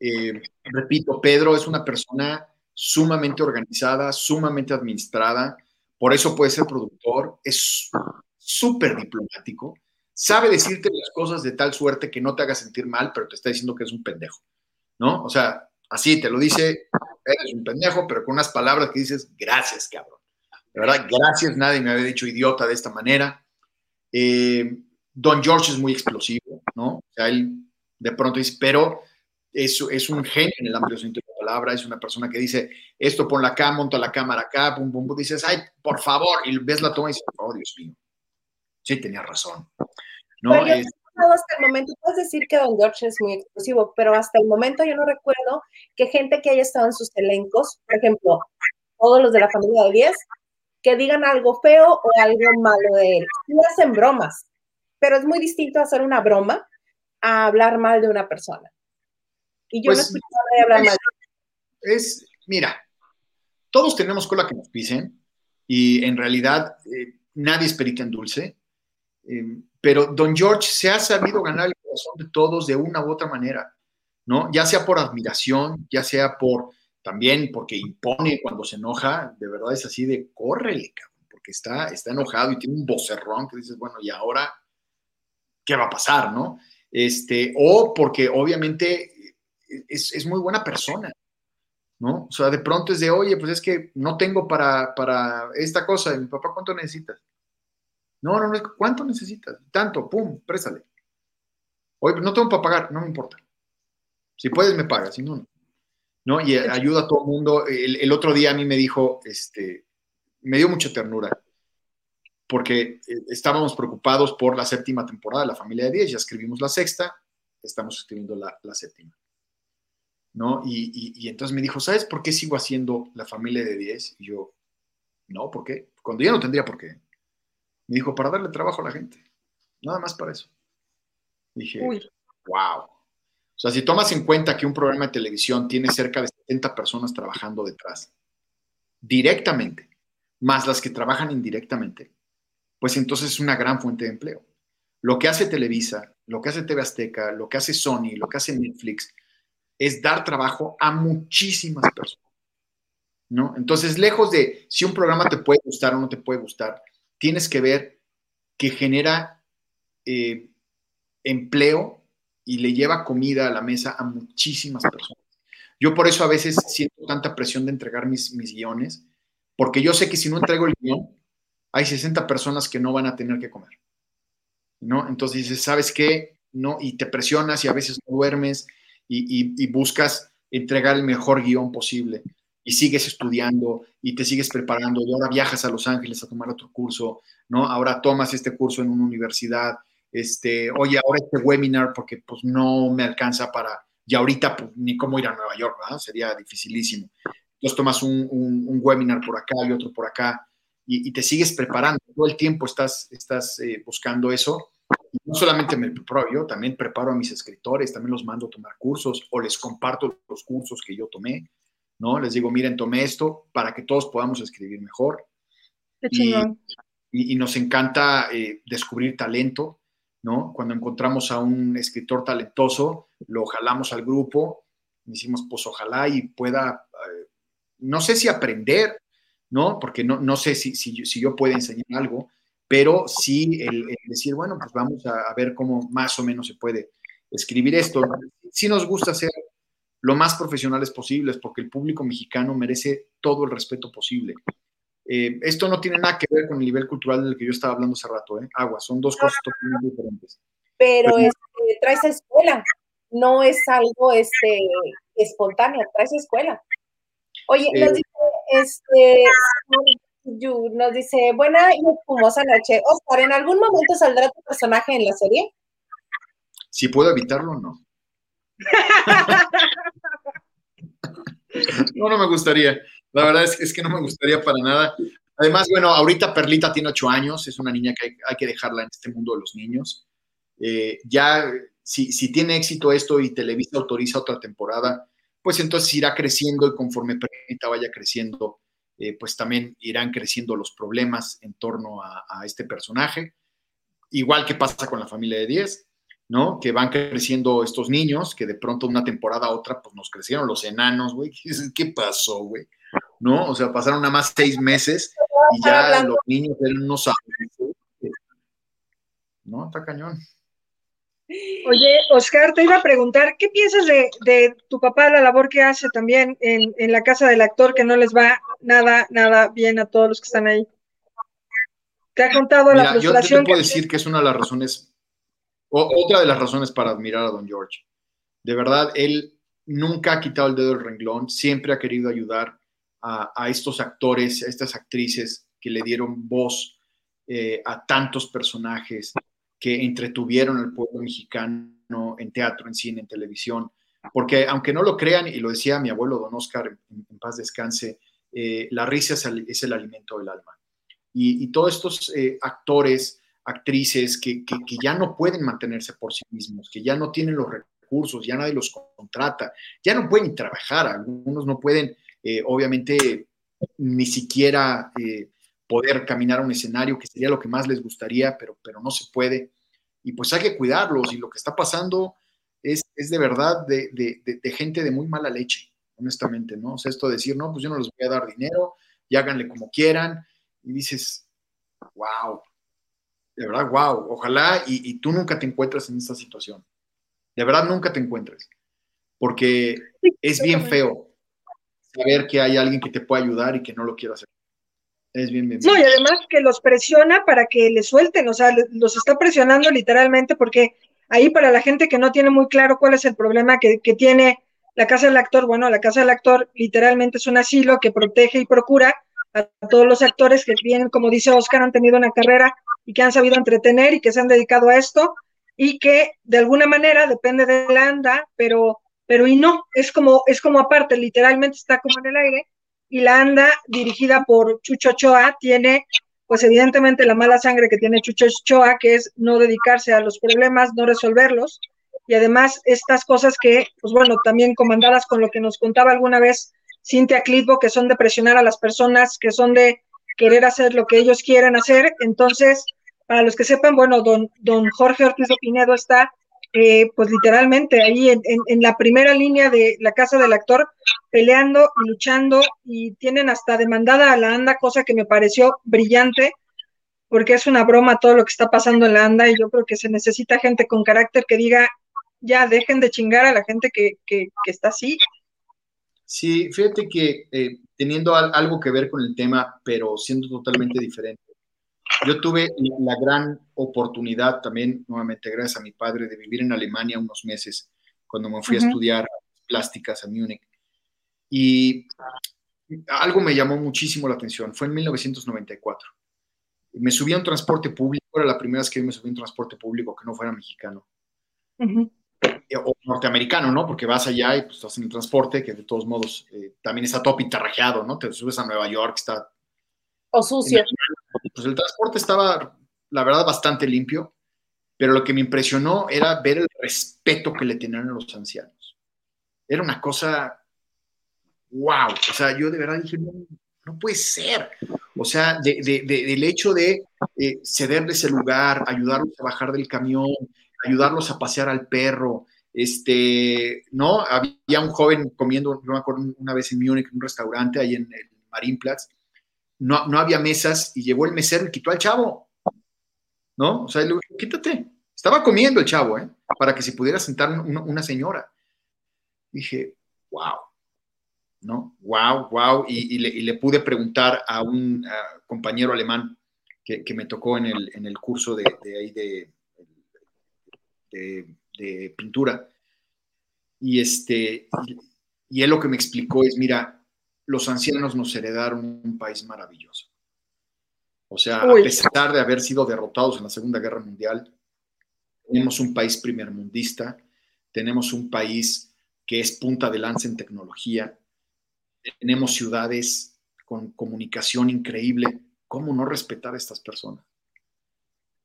Eh, repito, Pedro es una persona sumamente organizada, sumamente administrada, por eso puede ser productor, es súper diplomático, sabe decirte las cosas de tal suerte que no te haga sentir mal, pero te está diciendo que es un pendejo, ¿no? O sea, así te lo dice, eres un pendejo, pero con unas palabras que dices, gracias, cabrón. De verdad, gracias, nadie me había dicho idiota de esta manera. Eh, Don George es muy explosivo, ¿no? O sea, él de pronto dice, pero es, es un genio en el amplio sentido de la palabra, es una persona que dice, esto ponla acá, monta la cámara acá, pum, pum, pum, dices, ay, por favor, y ves la toma y dices, oh, Dios mío, sí, tenía razón. ¿no? hasta el momento, puedes decir que Don George es muy explosivo, pero hasta el momento yo no recuerdo que gente que haya estado en sus elencos, por ejemplo, todos los de la familia de 10, que digan algo feo o algo malo de él. No hacen bromas, pero es muy distinto hacer una broma a hablar mal de una persona. Y yo no Pues, escucho a nadie hablar mal. Es, mira, todos tenemos cola que nos pisen y en realidad eh, nadie es perita en dulce, eh, pero Don George se ha sabido ganar el corazón de todos de una u otra manera, ¿no? Ya sea por admiración, ya sea por también porque impone cuando se enoja, de verdad es así de córrele, cabrón, porque está, está enojado y tiene un vocerrón que dices, bueno, ¿y ahora qué va a pasar, no? Este, o porque obviamente es, es muy buena persona, ¿no? O sea, de pronto es de, oye, pues es que no tengo para, para esta cosa, mi papá, ¿cuánto necesitas? No, no, no, ¿cuánto necesitas? Tanto, pum, préstale. Oye, pues no tengo para pagar, no me importa. Si puedes, me pagas, si no, no. ¿No? Y ayuda a todo el mundo. El, el otro día a mí me dijo, este, me dio mucha ternura, porque eh, estábamos preocupados por la séptima temporada de La Familia de 10, ya escribimos la sexta, estamos escribiendo la, la séptima. ¿no? Y, y, y, entonces me dijo, ¿sabes por qué sigo haciendo la familia de 10? Y yo, no, ¿por qué? Cuando ya no tendría por qué. Me dijo, para darle trabajo a la gente. Nada más para eso. Dije, Uy. wow. O sea, si tomas en cuenta que un programa de televisión tiene cerca de 70 personas trabajando detrás, directamente, más las que trabajan indirectamente, pues entonces es una gran fuente de empleo. Lo que hace Televisa, lo que hace TV Azteca, lo que hace Sony, lo que hace Netflix, es dar trabajo a muchísimas personas. ¿no? Entonces, lejos de si un programa te puede gustar o no te puede gustar, tienes que ver que genera eh, empleo y le lleva comida a la mesa a muchísimas personas. Yo por eso a veces siento tanta presión de entregar mis, guiones, porque yo sé que si no entrego el guion, hay 60 personas que no van a tener que comer. ¿no? Entonces dices, ¿sabes qué? No, y te presionas y a veces duermes y, buscas entregar el mejor guion posible y sigues estudiando y te sigues preparando y ahora viajas a Los Ángeles a tomar otro curso, ¿no? Ahora tomas este curso en una universidad, este, oye, ahora este webinar porque pues no me alcanza para, y ahorita pues, ni cómo ir a Nueva York, ¿verdad? Sería dificilísimo. Entonces tomas un, un, un, webinar por acá y otro por acá y, y, te sigues preparando, todo el tiempo estás, estás eh, buscando eso no solamente me preparo yo, también preparo a mis escritores, también los mando a tomar cursos o les comparto los cursos que yo tomé, ¿no? Les digo, miren, tomé esto para que todos podamos escribir mejor. Y, y, y, nos encanta eh, descubrir talento, ¿no? Cuando encontramos a un escritor talentoso, lo jalamos al grupo, decimos, pues ojalá y pueda, eh, no sé si aprender, ¿no? Porque no, no sé si, si, yo puedo enseñar algo, pero sí el, el decir, bueno, pues vamos a, a, ver cómo más o menos se puede escribir esto. Sí nos gusta ser lo más profesionales posibles porque el público mexicano merece todo el respeto posible. Eh, esto no tiene nada que ver con el nivel cultural del que yo estaba hablando hace rato, ¿eh? Agua, son dos cosas totalmente diferentes. Pero, pero este, traes escuela, no es algo este, espontáneo, traes escuela. Oye, eh, nos dice, este, Yu nos dice, buena y espumosa noche. Oscar, ¿en algún momento saldrá tu personaje en la serie? Si puedo evitarlo, no. No, no me gustaría. La verdad es, es que no me gustaría para nada. Además, bueno, ahorita Perlita tiene ocho años, es una niña que hay, que dejarla en este mundo de los niños. Eh, ya, si, si, tiene éxito esto y Televisa autoriza otra temporada, pues entonces irá creciendo y conforme Perlita vaya creciendo, eh, pues también irán creciendo los problemas en torno a, a, este personaje. Igual que pasa con la familia de 10, ¿no? Que van creciendo estos niños, que de pronto una temporada a otra, pues nos crecieron los enanos, güey. ¿Qué pasó, güey? ¿No? O sea, pasaron nada más seis meses y ya los niños eran unos ¿no? Está cañón. Oye, Oscar, te iba a preguntar, ¿qué piensas de, de tu papá, la labor que hace también en, en, la casa del actor, que no les va nada, nada bien a todos los que están ahí? ¿Te ha contado Mira, la frustración? Yo te puedo que decir que es una de las razones, o, otra de las razones para admirar a Don George. De verdad, él nunca ha quitado el dedo del renglón, siempre ha querido ayudar a, estos actores, a estas actrices que le dieron voz eh, a tantos personajes, que entretuvieron al pueblo mexicano en teatro, en cine, en televisión. Porque aunque no lo crean, y lo decía mi abuelo don Oscar, en, paz descanse, eh, la risa es el, alimento del alma. Y, todos estos eh, actores, actrices que, ya no pueden mantenerse por sí mismos, que ya no tienen los recursos, ya nadie los contrata, ya no pueden trabajar, algunos no pueden, eh, obviamente, ni siquiera eh, poder caminar a un escenario, que sería lo que más les gustaría, pero, pero no se puede. Y pues hay que cuidarlos y lo que está pasando es, es de verdad de, de, de, gente de muy mala leche, honestamente, ¿no? O sea, esto de decir, no, pues yo no les voy a dar dinero y háganle como quieran. Y dices, wow, de verdad, wow, ojalá y, y tú nunca te encuentres en esta situación. De verdad, nunca te encuentres. Porque es bien feo saber que hay alguien que te puede ayudar y que no lo quiere hacer. Es bien, bien, bien. No, y además que los presiona para que le suelten, o sea, los está presionando literalmente porque ahí para la gente que no tiene muy claro cuál es el problema que, que tiene la casa del actor, bueno, la casa del actor literalmente es un asilo que protege y procura a todos los actores que vienen, como dice Oscar, han tenido una carrera y que han sabido entretener y que se han dedicado a esto y que de alguna manera depende de la ANDA, pero, pero y no, es como, es como aparte, literalmente está como en el aire y la ANDA dirigida por Chucho Choa tiene pues evidentemente la mala sangre que tiene Chucho Choa, que es no dedicarse a los problemas, no resolverlos, y además estas cosas que, pues bueno, también comandadas con lo que nos contaba alguna vez Cintia Clitbo, que son de presionar a las personas, que son de querer hacer lo que ellos quieren hacer. Entonces, para los que sepan, bueno, don, don Jorge Ortiz de Pinedo está, eh, pues literalmente ahí en, la primera línea de la casa del actor, peleando y luchando, y tienen hasta demandada a la ANDA, cosa que me pareció brillante, porque es una broma todo lo que está pasando en la ANDA, y yo creo que se necesita gente con carácter que diga, ya dejen de chingar a la gente que, que, que está así, Sí, fíjate que eh, teniendo al, algo que ver con el tema, pero siendo totalmente diferente. Yo tuve la gran oportunidad también, nuevamente gracias a mi padre, de vivir en Alemania unos meses cuando me fui uh -huh. a estudiar plásticas a Múnich. Y algo me llamó muchísimo la atención. Fue en 1994. Me subí a un transporte público, era la primera vez que me subí a un transporte público que no fuera mexicano. Uh -huh o norteamericano, ¿no? Porque vas allá y pues estás en el transporte, que de todos modos eh, también está todo pintarrajeado, ¿no? Te subes a Nueva York, está... O sucio. Pues el transporte estaba, la verdad, bastante limpio, pero lo que me impresionó era ver el respeto que le tenían a los ancianos. Era una cosa, wow, o sea, yo de verdad dije, no, no puede ser. O sea, de, de, de, del hecho de eh, cederles el lugar, ayudarlos a bajar del camión, ayudarlos a pasear al perro, este, ¿no? Había un joven comiendo, no me acuerdo, una vez en Múnich, en un restaurante, ahí en el Marienplatz, no, no había mesas y llegó el mesero y quitó al chavo, ¿no? O sea, le dijo, quítate. Estaba comiendo el chavo, ¿eh? Para que se pudiera sentar una, señora. Dije, wow, ¿no? Wow, wow. Y, le, pude preguntar a un compañero alemán que, me tocó en el, en el curso de, de de, de, de, pintura. Y, este, y él lo que me explicó es, mira, los ancianos nos heredaron un país maravilloso. O sea, Uy. a pesar de haber sido derrotados en la Segunda Guerra Mundial, tenemos un país primermundista, tenemos un país que es punta de lanza en tecnología, tenemos ciudades con comunicación increíble. ¿Cómo no respetar a estas personas?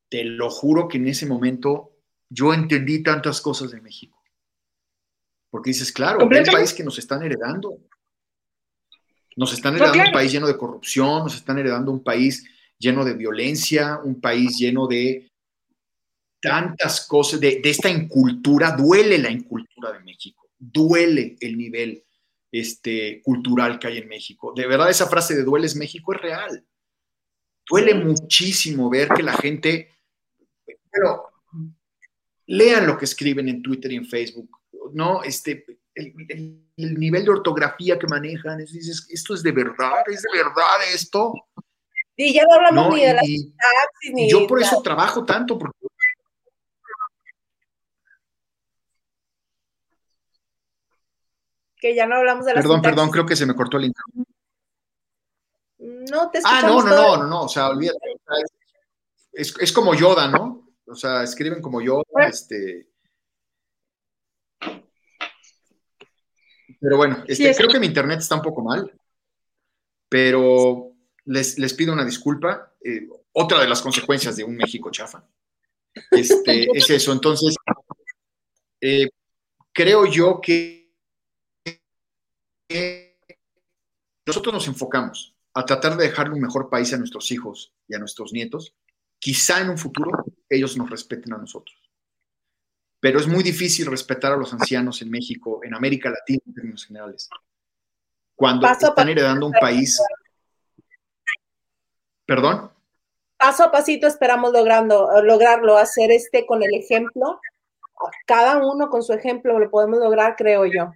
Te lo juro que en ese momento yo entendí tantas cosas de México. Porque dices, claro, un país que nos están heredando. Nos están heredando un país lleno de corrupción, nos están heredando un país lleno de violencia, un país lleno de tantas cosas, de, esta incultura, duele la incultura de México, duele el nivel este, cultural que hay en México. De verdad, esa frase de dueles México es real. Duele muchísimo ver que la gente, pero lean lo que escriben en Twitter y en Facebook, ¿no? Este, el, nivel de ortografía que manejan, dices, esto es de verdad, es de verdad esto. Y ya no hablamos ni de taxis, ni Yo por eso trabajo tanto, porque que ya no hablamos de la Perdón, perdón, creo que se me cortó el internet. No, te Ah, no, no, no, no, no, o sea, olvídate. Es, es, como Yoda, ¿no? O sea, escriben como Yoda, este. Pero bueno, este, creo que mi internet está un poco mal, pero les, les pido una disculpa. Eh, otra de las consecuencias de un México chafa este, es eso. Entonces, eh, creo yo que nosotros nos enfocamos a tratar de dejarle un mejor país a nuestros hijos y a nuestros nietos, quizá en un futuro ellos nos respeten a nosotros. Pero es muy difícil respetar a los ancianos en México, en América Latina en términos generales, cuando están heredando un país. ¿Perdón? Paso a pasito esperamos logrando, lograrlo, hacer este con el ejemplo. Cada uno con su ejemplo lo podemos lograr, creo yo.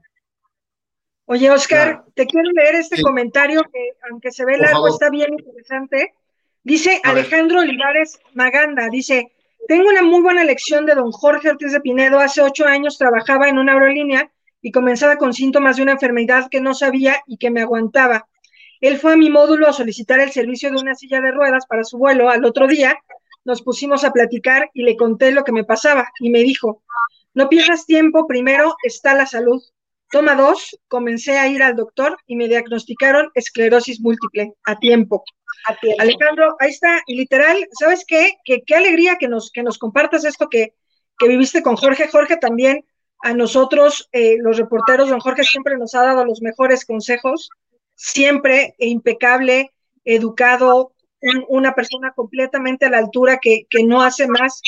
Oye, Oscar, te quiero leer este comentario que, aunque se ve largo, está bien interesante. Dice Alejandro Olivares Maganda, dice, tengo una muy buena lección de don Jorge Ortiz de Pinedo. Hace ocho años trabajaba en una aerolínea y comenzaba con síntomas de una enfermedad que no sabía y que me aguantaba. Él fue a mi módulo a solicitar el servicio de una silla de ruedas para su vuelo. Al otro día nos pusimos a platicar y le conté lo que me pasaba y me dijo, no pierdas tiempo, primero está la salud. Toma dos, comencé a ir al doctor y me diagnosticaron esclerosis múltiple a tiempo. Alejandro, ahí está, y literal, ¿sabes qué? qué alegría que nos, que nos compartas esto que, que viviste con Jorge. Jorge también, a nosotros, eh, los reporteros, don Jorge siempre nos ha dado los mejores consejos, siempre e impecable, educado, una persona completamente a la altura que, que no hace más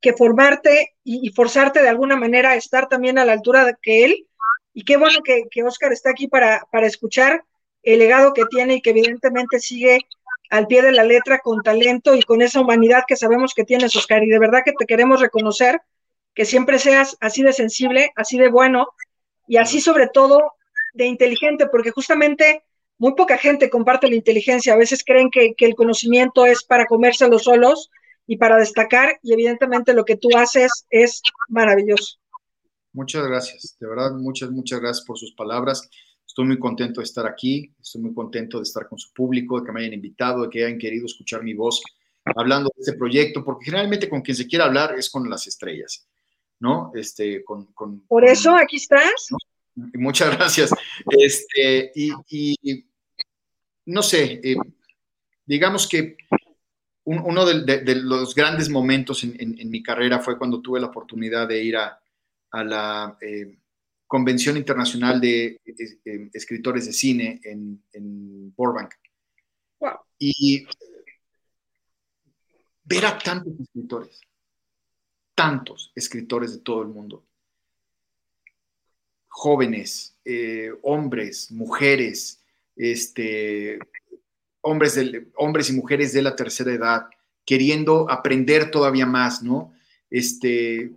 que formarte y, y, forzarte de alguna manera a estar también a la altura de que él y qué bueno que, que Oscar está aquí para, para escuchar el legado que tiene y que evidentemente sigue al pie de la letra con talento y con esa humanidad que sabemos que tienes, Oscar. Y de verdad que te queremos reconocer que siempre seas así de sensible, así de bueno y así sobre todo de inteligente, porque justamente muy poca gente comparte la inteligencia. A veces creen que, que el conocimiento es para comérselo solos y para destacar y evidentemente lo que tú haces es maravilloso. Muchas gracias, de verdad, muchas, muchas gracias por sus palabras. Estoy muy contento de estar aquí, estoy muy contento de estar con su público, de que me hayan invitado, de que hayan querido escuchar mi voz hablando de este proyecto, porque generalmente con quien se quiere hablar es con las estrellas, ¿no? Este, con, con por eso aquí estás. Muchas gracias. Este, y, no sé, eh, digamos que uno de, los grandes momentos en mi carrera fue cuando tuve la oportunidad de ir a, a la eh, Convención Internacional de eh, Escritores de Cine en, en Burbank. Y ver a tantos escritores, tantos escritores de todo el mundo, jóvenes, eh, hombres, mujeres, este, hombres, hombres y mujeres de la tercera edad, queriendo aprender todavía más, ¿no? Este,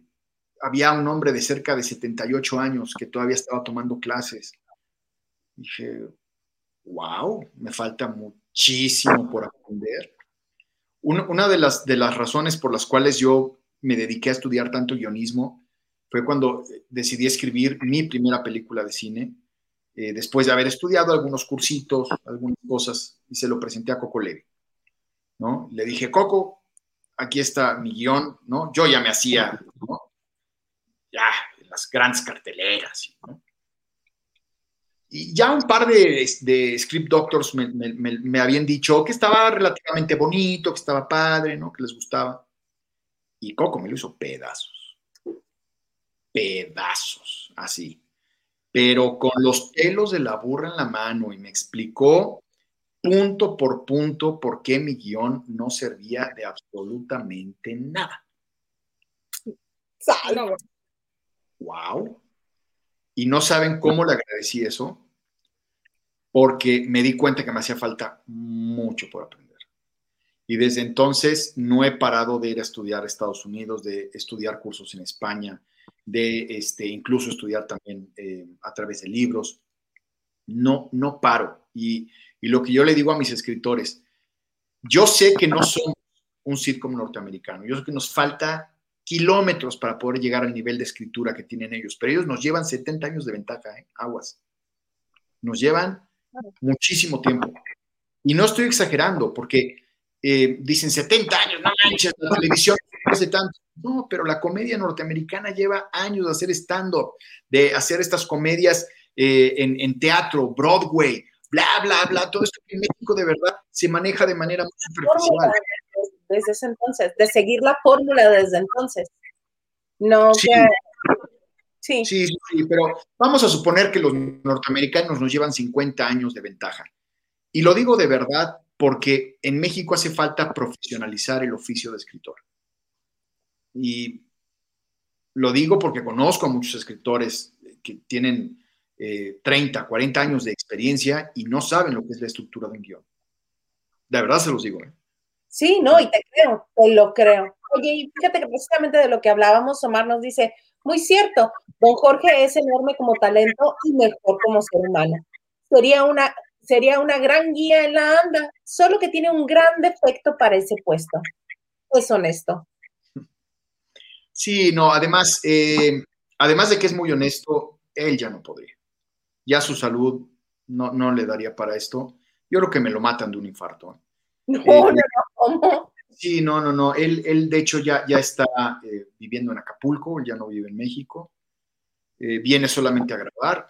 había un hombre de cerca de 78 años que todavía estaba tomando clases. Dije, wow, me falta muchísimo por aprender. Una, de, las, de las razones por las cuales yo me dediqué a estudiar tanto guionismo fue cuando decidí escribir mi primera película de cine, eh, después de haber estudiado algunos cursitos, algunas cosas, y se lo presenté a Coco Levi. ¿no? Le dije, Coco, aquí está mi guion, ¿no? Yo ya me hacía, ¿no? Las grandes carteleras. y ya un par de, script doctors me, habían dicho que estaba relativamente bonito, que estaba padre, ¿no? Que les gustaba. Y Coco me lo hizo pedazos. Pedazos, así. Pero con los pelos de la burra en la mano y me explicó punto por punto por qué mi guion no servía de absolutamente nada. No, Wow. Y no saben cómo le agradecí eso, porque me di cuenta que me hacía falta mucho por aprender. Y desde entonces no he parado de ir a estudiar a Estados Unidos, de estudiar cursos en España, de este, incluso estudiar también eh, a través de libros. No, no paro. Y, y lo que yo le digo a mis escritores, yo sé que no somos un sitcom norteamericano, yo sé que nos falta kilómetros para poder llegar al nivel de escritura que tienen ellos, pero ellos nos llevan 70 años de ventaja, ¿eh? aguas. Nos llevan muchísimo tiempo. Y no estoy exagerando, porque eh, dicen 70 años, no manches, la televisión hace tanto. No, pero la comedia norteamericana lleva años de hacer stand-up, de hacer estas comedias eh, en, en teatro, Broadway, bla, bla, bla, todo esto que en México de verdad se maneja de manera muy superficial. Desde ese entonces, de seguir la fórmula desde entonces. No, Sí. que- sí, Sí, sí, sí, pero vamos a suponer que los norteamericanos nos llevan 50 años de ventaja. Y lo digo de verdad porque en México hace falta profesionalizar el oficio de escritor. Y lo digo porque conozco a muchos escritores que tienen eh, 30, 40 años de experiencia y no saben lo que es la estructura de un guion. De verdad se los digo. ¿eh? Sí, no, y te creo, te lo creo. Oye, y fíjate que precisamente de lo que hablábamos, Omar nos dice, muy cierto, don Jorge es enorme como talento y mejor como ser humano. Sería una, sería una gran guía en la anda, solo que tiene un gran defecto para ese puesto. Es honesto. Sí, no, además, eh, además de que es muy honesto, él ya no podría. Ya su salud no, no le daría para esto. Yo creo que me lo matan de un infarto. ¿Eh? No, no, no, ¿cómo? Sí, no, no, no. Él, él de hecho, ya, ya está eh, viviendo en Acapulco, ya no vive en México. Eh, viene solamente a grabar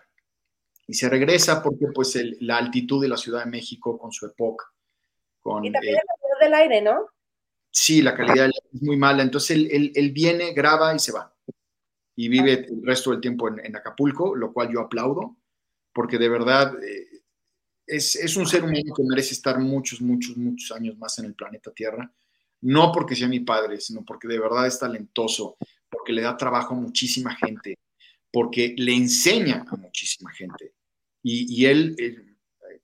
y se regresa porque, pues, el- la altitud de la Ciudad de México con su época, con, Y también eh, la calidad del aire, ¿no? sí, la calidad del aire es muy mala. Entonces, él, él- él viene, graba y se va. Y vive el resto del tiempo en, en Acapulco, lo cual yo aplaudo, porque de verdad es, es un ser humano que merece estar muchos, muchos, muchos años más en el planeta Tierra. No porque sea mi padre, sino porque de verdad es talentoso, porque le da trabajo a muchísima gente, porque le enseña a muchísima gente. Y, y él,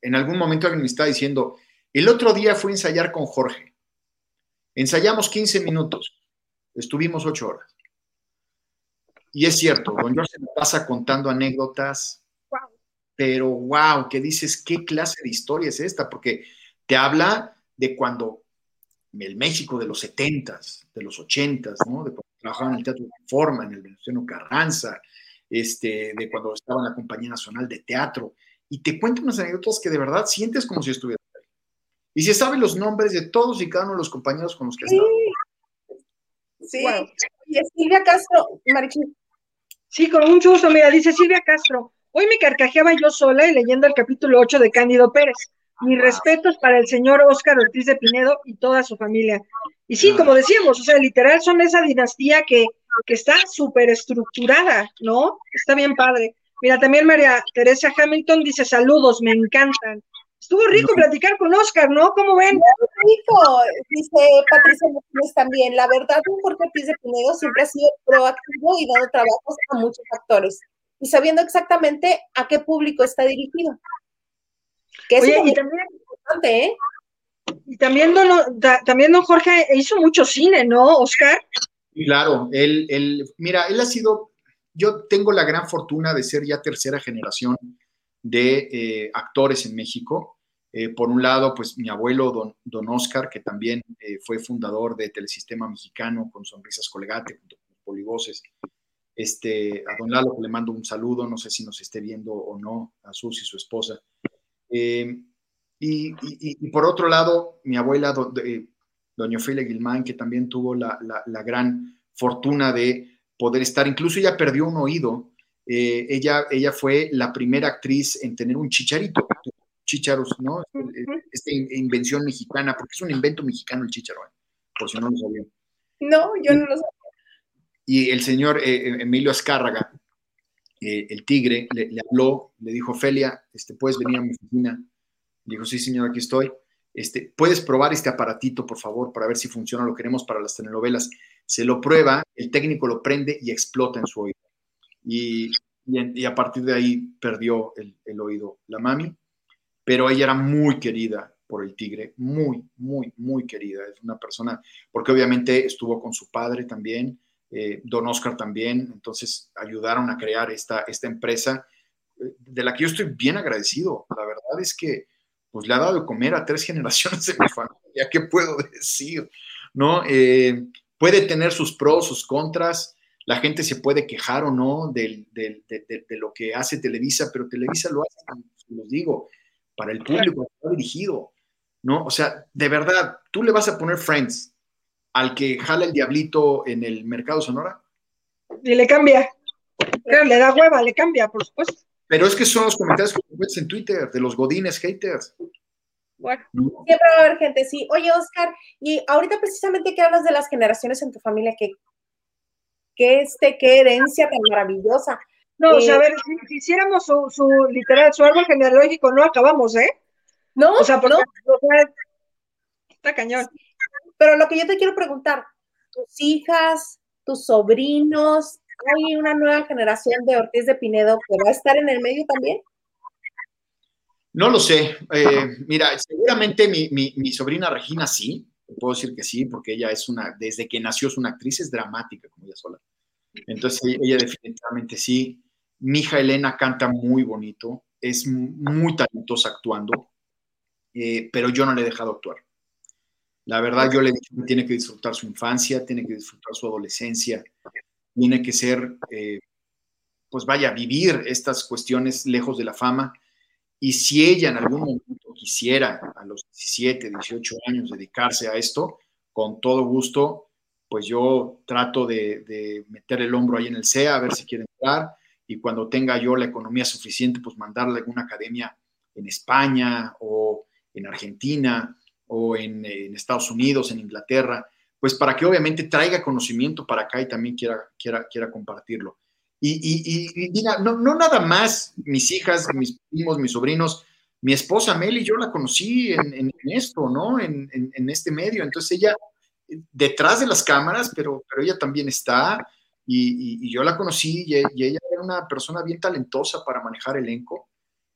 en algún momento alguien me está diciendo, el otro día fui a ensayar con Jorge. Ensayamos 15 minutos, estuvimos 8 horas. Y es cierto, don George se me pasa contando anécdotas, pero wow, que dices, ¿qué clase de historia es esta? Porque te habla de cuando el México de los 70s, de los 80s, ¿no? De cuando trabajaba en el Teatro de Forma, en el Venustiano Carranza, este, de cuando estaba en la Compañía Nacional de Teatro, y te cuenta unas anécdotas que de verdad sientes como si estuvieras ahí. Y se sabe los nombres de todos y cada uno de los compañeros con los que ha Sí. estado. Sí. Wow. Oye, Silvia Castro, Marichu, Sí, con mucho gusto. Mira, dice Silvia Castro. Hoy me carcajeaba yo sola y leyendo el capítulo 8 de Cándido Pérez. Mis respetos para el señor Óscar Ortiz de Pinedo y toda su familia. Y sí, como decíamos, o sea, literal son esa dinastía que, que está súper estructurada, ¿no? Está bien padre. Mira, también María Teresa Hamilton dice saludos, me encantan. Estuvo rico No. platicar con Óscar, ¿no? ¿Cómo ven? rico, dice Patricia Martínez también. La verdad, un Jorge Ortiz de Pinedo siempre ha sido proactivo y dado trabajos a muchos actores y sabiendo exactamente a qué público está dirigido. Que Oye, es y también, importante, ¿eh? y también, don, da- también don Jorge hizo mucho cine, ¿no, Óscar? Claro, él, él, mira, él ha sido, yo tengo la gran fortuna de ser ya tercera generación de eh, actores en México. Eh, por un lado, pues mi abuelo, don, don Oscar, que también eh, fue fundador de Telesistema Mexicano con Sonrisas Colgate, junto con Polivoces. Este, a don Lalo, que le mando un saludo, no sé si nos esté viendo o no, a Susi, su esposa. Eh, y, y- y por otro lado, mi abuela, do- de- doña Ofelia Guilmán, que también tuvo la, la- la gran fortuna de poder estar, incluso ella perdió un oído Eh, ella, ella fue la primera actriz en tener un chicharito, chicharos, ¿no? Esta invención mexicana, porque es un invento mexicano el chicharo, ¿eh? por si no lo sabían. No, yo no lo sabía. Y el señor eh, Emilio Azcárraga, el tigre, le, habló, le dijo, Felia, este, ¿puedes venir a mi oficina? Dijo, sí, señor, aquí estoy. Este, ¿Puedes probar este aparatito, por favor, para ver si funciona? Lo queremos para las telenovelas. Se lo prueba, el técnico lo prende y explota en su oído y, y, a partir de ahí perdió el, el, oído la mami, pero ella era muy querida por el tigre, muy, muy, muy querida. Es una persona, porque obviamente estuvo con su padre también, eh, Don Oscar también, entonces ayudaron a crear esta, esta empresa eh, de la que yo estoy bien agradecido. La verdad es que pues le ha dado de comer a tres generaciones de mi familia, ¿qué puedo decir? ¿No? Eh, puede tener sus pros, sus contras, la gente se puede quejar o no de, lo que hace Televisa, pero Televisa lo hace, los digo, para el público, está dirigido, ¿no? O sea, de verdad, tú le vas a poner Friends al que jala el diablito en el mercado Sonora. Y le cambia. Pero le da hueva, le cambia, por supuesto. Pero es que son los comentarios que ves en Twitter de los godines haters. Bueno, siempre va a haber gente, sí. Oye, Oscar, y ahorita precisamente que hablas de las generaciones en tu familia, que qué, este, qué herencia tan maravillosa. No, o sea, a eh, ver, si, hiciéramos su, su, literal, su árbol genealógico, no acabamos, ¿eh? No, o sea, porque, no. está cañón. Pero lo que yo te quiero preguntar, tus hijas, tus sobrinos, ¿hay una nueva generación de Ortiz de Pinedo que va a estar en el medio también? No lo sé. Eh, mira, seguramente mi, mi, sobrina Regina sí, puedo decir que sí, porque ella es una, desde que nació es una actriz, es dramática como ella sola. Entonces ella definitivamente sí. Mi hija Elena canta muy bonito, es muy talentosa actuando, eh, pero yo no le he dejado actuar. La verdad, yo le dicho que tiene que disfrutar su infancia, tiene que disfrutar su adolescencia, tiene que ser, eh, pues vaya, vivir estas cuestiones lejos de la fama. Y si ella en algún momento quisiera a los 17, 18 años dedicarse a esto, con todo gusto, pues yo trato de, meter el hombro ahí en el CEA, a ver si quiere entrar, y cuando tenga yo la economía suficiente, pues mandarle a alguna academia en España o en Argentina o en, Estados Unidos, en Inglaterra, pues para que obviamente traiga conocimiento para acá y también quiera, quiera, quiera compartirlo. Y, y, no, no, nada más mis hijas, mis primos, mis sobrinos, mi esposa Meli, yo la conocí en, esto, ¿no? En, este medio. Entonces ella, detrás de las cámaras, pero, pero ella también está, y, yo la conocí, y, ella era una persona bien talentosa para manejar elenco,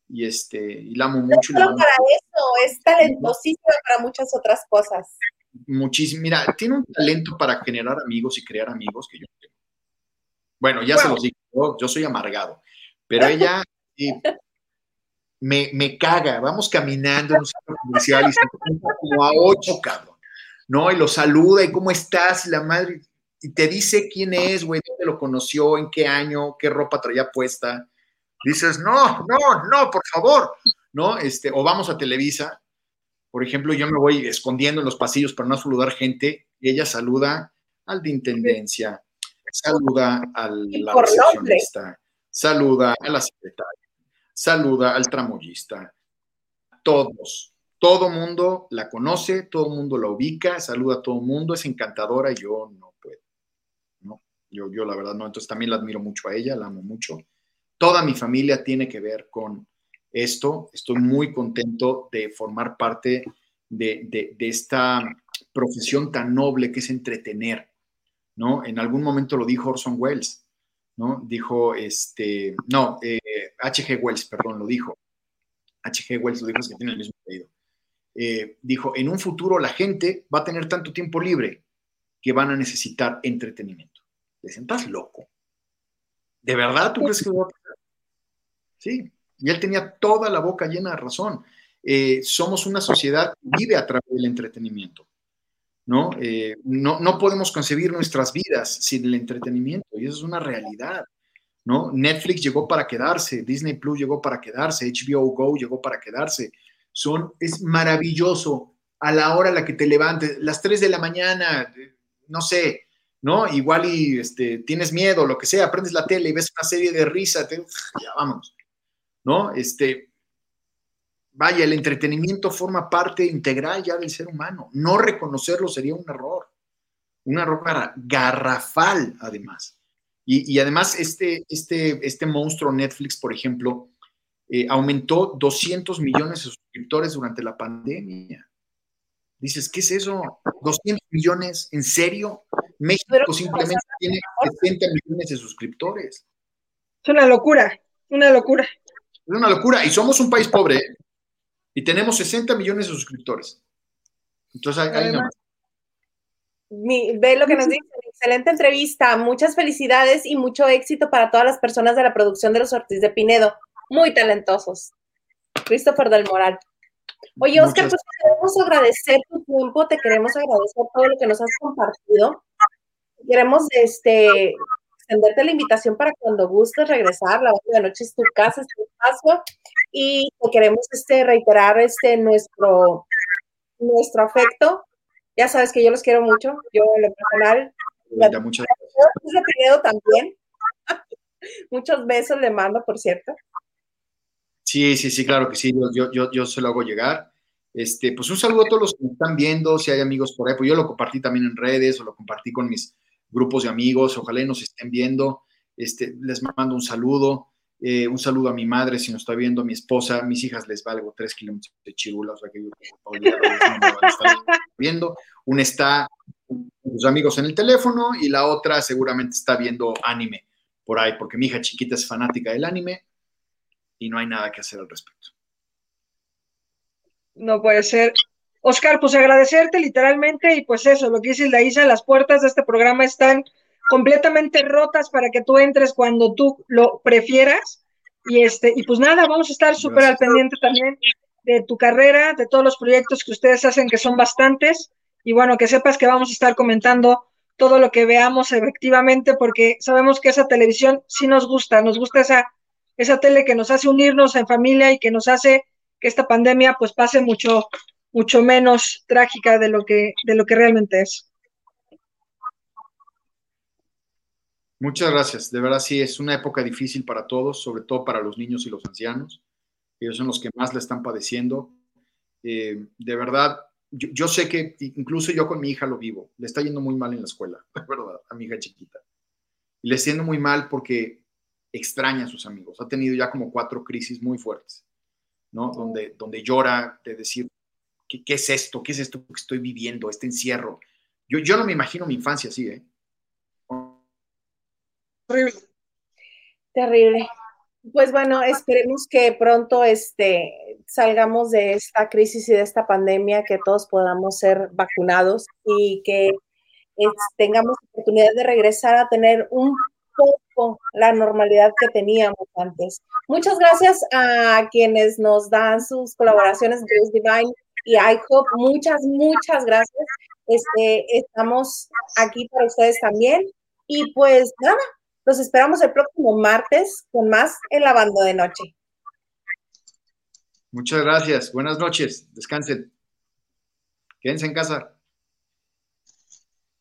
y, este, y la amo mucho. No solo para eso, es talentosísima para muchas otras cosas. Muchísimo. Mira, tiene un talento para generar amigos y crear amigos que yo tengo. Bueno, ya se los digo, yo, soy amargado, pero ella me, me caga. Vamos caminando en un centro comercial y se como a ocho, cabrón. ¿No? Y lo saluda y cómo estás y la madre. Y te dice quién es, güey, dónde lo conoció, en qué año, qué ropa traía puesta. Dices, no, no, no, por favor, ¿no? Este, o vamos a Televisa. Por ejemplo, yo me voy escondiendo en los pasillos para no saludar gente y ella saluda al de intendencia, saluda al la recepcionista, saluda a la secretaria saluda al tramoyista. Todos, todo mundo la conoce, todo mundo la ubica, saluda a todo mundo, es encantadora yo no puedo. ¿no? Yo, yo la verdad no, entonces también la admiro mucho a ella, la amo mucho. Toda mi familia tiene que ver con esto. Estoy muy contento de formar parte de, esta profesión tan noble que es entretener. ¿no? En algún momento lo dijo Orson Welles ¿no? Dijo, este, no, H.G. Eh, Wells, perdón, lo dijo. H.G. Wells lo dijo, es que tiene el mismo apellido. Eh, dijo, en un futuro la gente va a tener tanto tiempo libre que van a necesitar entretenimiento. Le dicen, estás loco. ¿De verdad tú crees que va a pasar? Sí, y él tenía toda la boca llena de razón. Eh, somos una sociedad que vive a través del entretenimiento. Eh, ¿no? no, podemos concebir nuestras vidas sin el entretenimiento y eso es una realidad, ¿no? Netflix llegó para quedarse, Disney Plus llegó para quedarse, HBO Go llegó para quedarse. Son, es maravilloso a la hora a la que te levantes, las 3 de la mañana, no sé, ¿no? Igual y este, tienes miedo, lo que sea, prendes la tele y ves una serie de risa, te, ya vamos, ¿no? Este, vaya, el entretenimiento forma parte integral ya del ser humano. No reconocerlo sería un error, un error garrafal, además. Y, además, este, este, este monstruo Netflix, por ejemplo, eh, aumentó 200 millones de suscriptores durante la pandemia. Dices, ¿qué es eso? 200 millones, ¿en serio? México simplemente tiene 60 millones de suscriptores. Es una locura, una locura. Es una locura. Y somos un país pobre ¿eh? y tenemos 60 millones de suscriptores. Entonces, hay, ve lo que nos dice, excelente entrevista, muchas felicidades y mucho éxito para todas las personas de la producción de los Ortiz de Pinedo, muy talentosos. Christopher del Moral. Oye, Oscar, pues te queremos agradecer tu tiempo, te queremos agradecer todo lo que nos has compartido. Queremos este, extenderte la invitación para cuando gustes regresar, la de noche es tu casa, es tu espacio, y te queremos este, reiterar este, nuestro, nuestro afecto. Ya sabes que yo los quiero mucho, yo en lo personal. muchas gracias. también. Muchos besos le mando, por cierto. Sí, sí, sí, claro que sí, yo, yo, yo se lo hago llegar. Este, pues un saludo a todos los que me están viendo, si hay amigos por ahí, pues yo lo compartí también en redes o lo compartí con mis grupos de amigos, ojalá nos estén viendo. Este, les mando un saludo, eh, un saludo a mi madre si nos está viendo, a mi esposa, mis hijas les valgo tres kilómetros de chirula, o sea que yo no me estar viendo. Una está con sus amigos en el teléfono y la otra seguramente está viendo anime por ahí, porque mi hija chiquita es fanática del anime y no hay nada que hacer al respecto. No puede ser. Oscar, pues agradecerte literalmente y pues eso, lo que dice la Isa, las puertas de este programa están completamente rotas para que tú entres cuando tú lo prefieras. Y este, y pues nada, vamos a estar súper al pendiente también de tu carrera, de todos los proyectos que ustedes hacen, que son bastantes. Y bueno, que sepas que vamos a estar comentando todo lo que veamos efectivamente, porque sabemos que esa televisión sí nos gusta, nos gusta esa esa tele que nos hace unirnos en familia y que nos hace que esta pandemia pues pase mucho, mucho menos trágica de lo que, de lo que realmente es. Muchas gracias. De verdad sí, es una época difícil para todos, sobre todo para los niños y los ancianos. Ellos son los que más le están padeciendo. Eh, de verdad, yo, sé que incluso yo con mi hija lo vivo. Le está yendo muy mal en la escuela, verdad, a mi hija chiquita. Le está yendo muy mal porque extraña a sus amigos. Ha tenido ya como cuatro crisis muy fuertes, ¿no? Donde, donde llora de decir, ¿qué, es esto? ¿Qué es esto que estoy viviendo? Este encierro. Yo, yo no me imagino mi infancia así, ¿eh? Terrible. Terrible. Pues bueno, esperemos que pronto este, salgamos de esta crisis y de esta pandemia, que todos podamos ser vacunados y que tengamos oportunidad de regresar a tener un poco la normalidad que teníamos antes. Muchas gracias a quienes nos dan sus colaboraciones, Dios Divine y IHOP. Muchas, muchas gracias. Este, estamos aquí para ustedes también. Y pues nada, los esperamos el próximo martes con más en la banda de noche. Muchas gracias. Buenas noches. Descansen. Quédense en casa.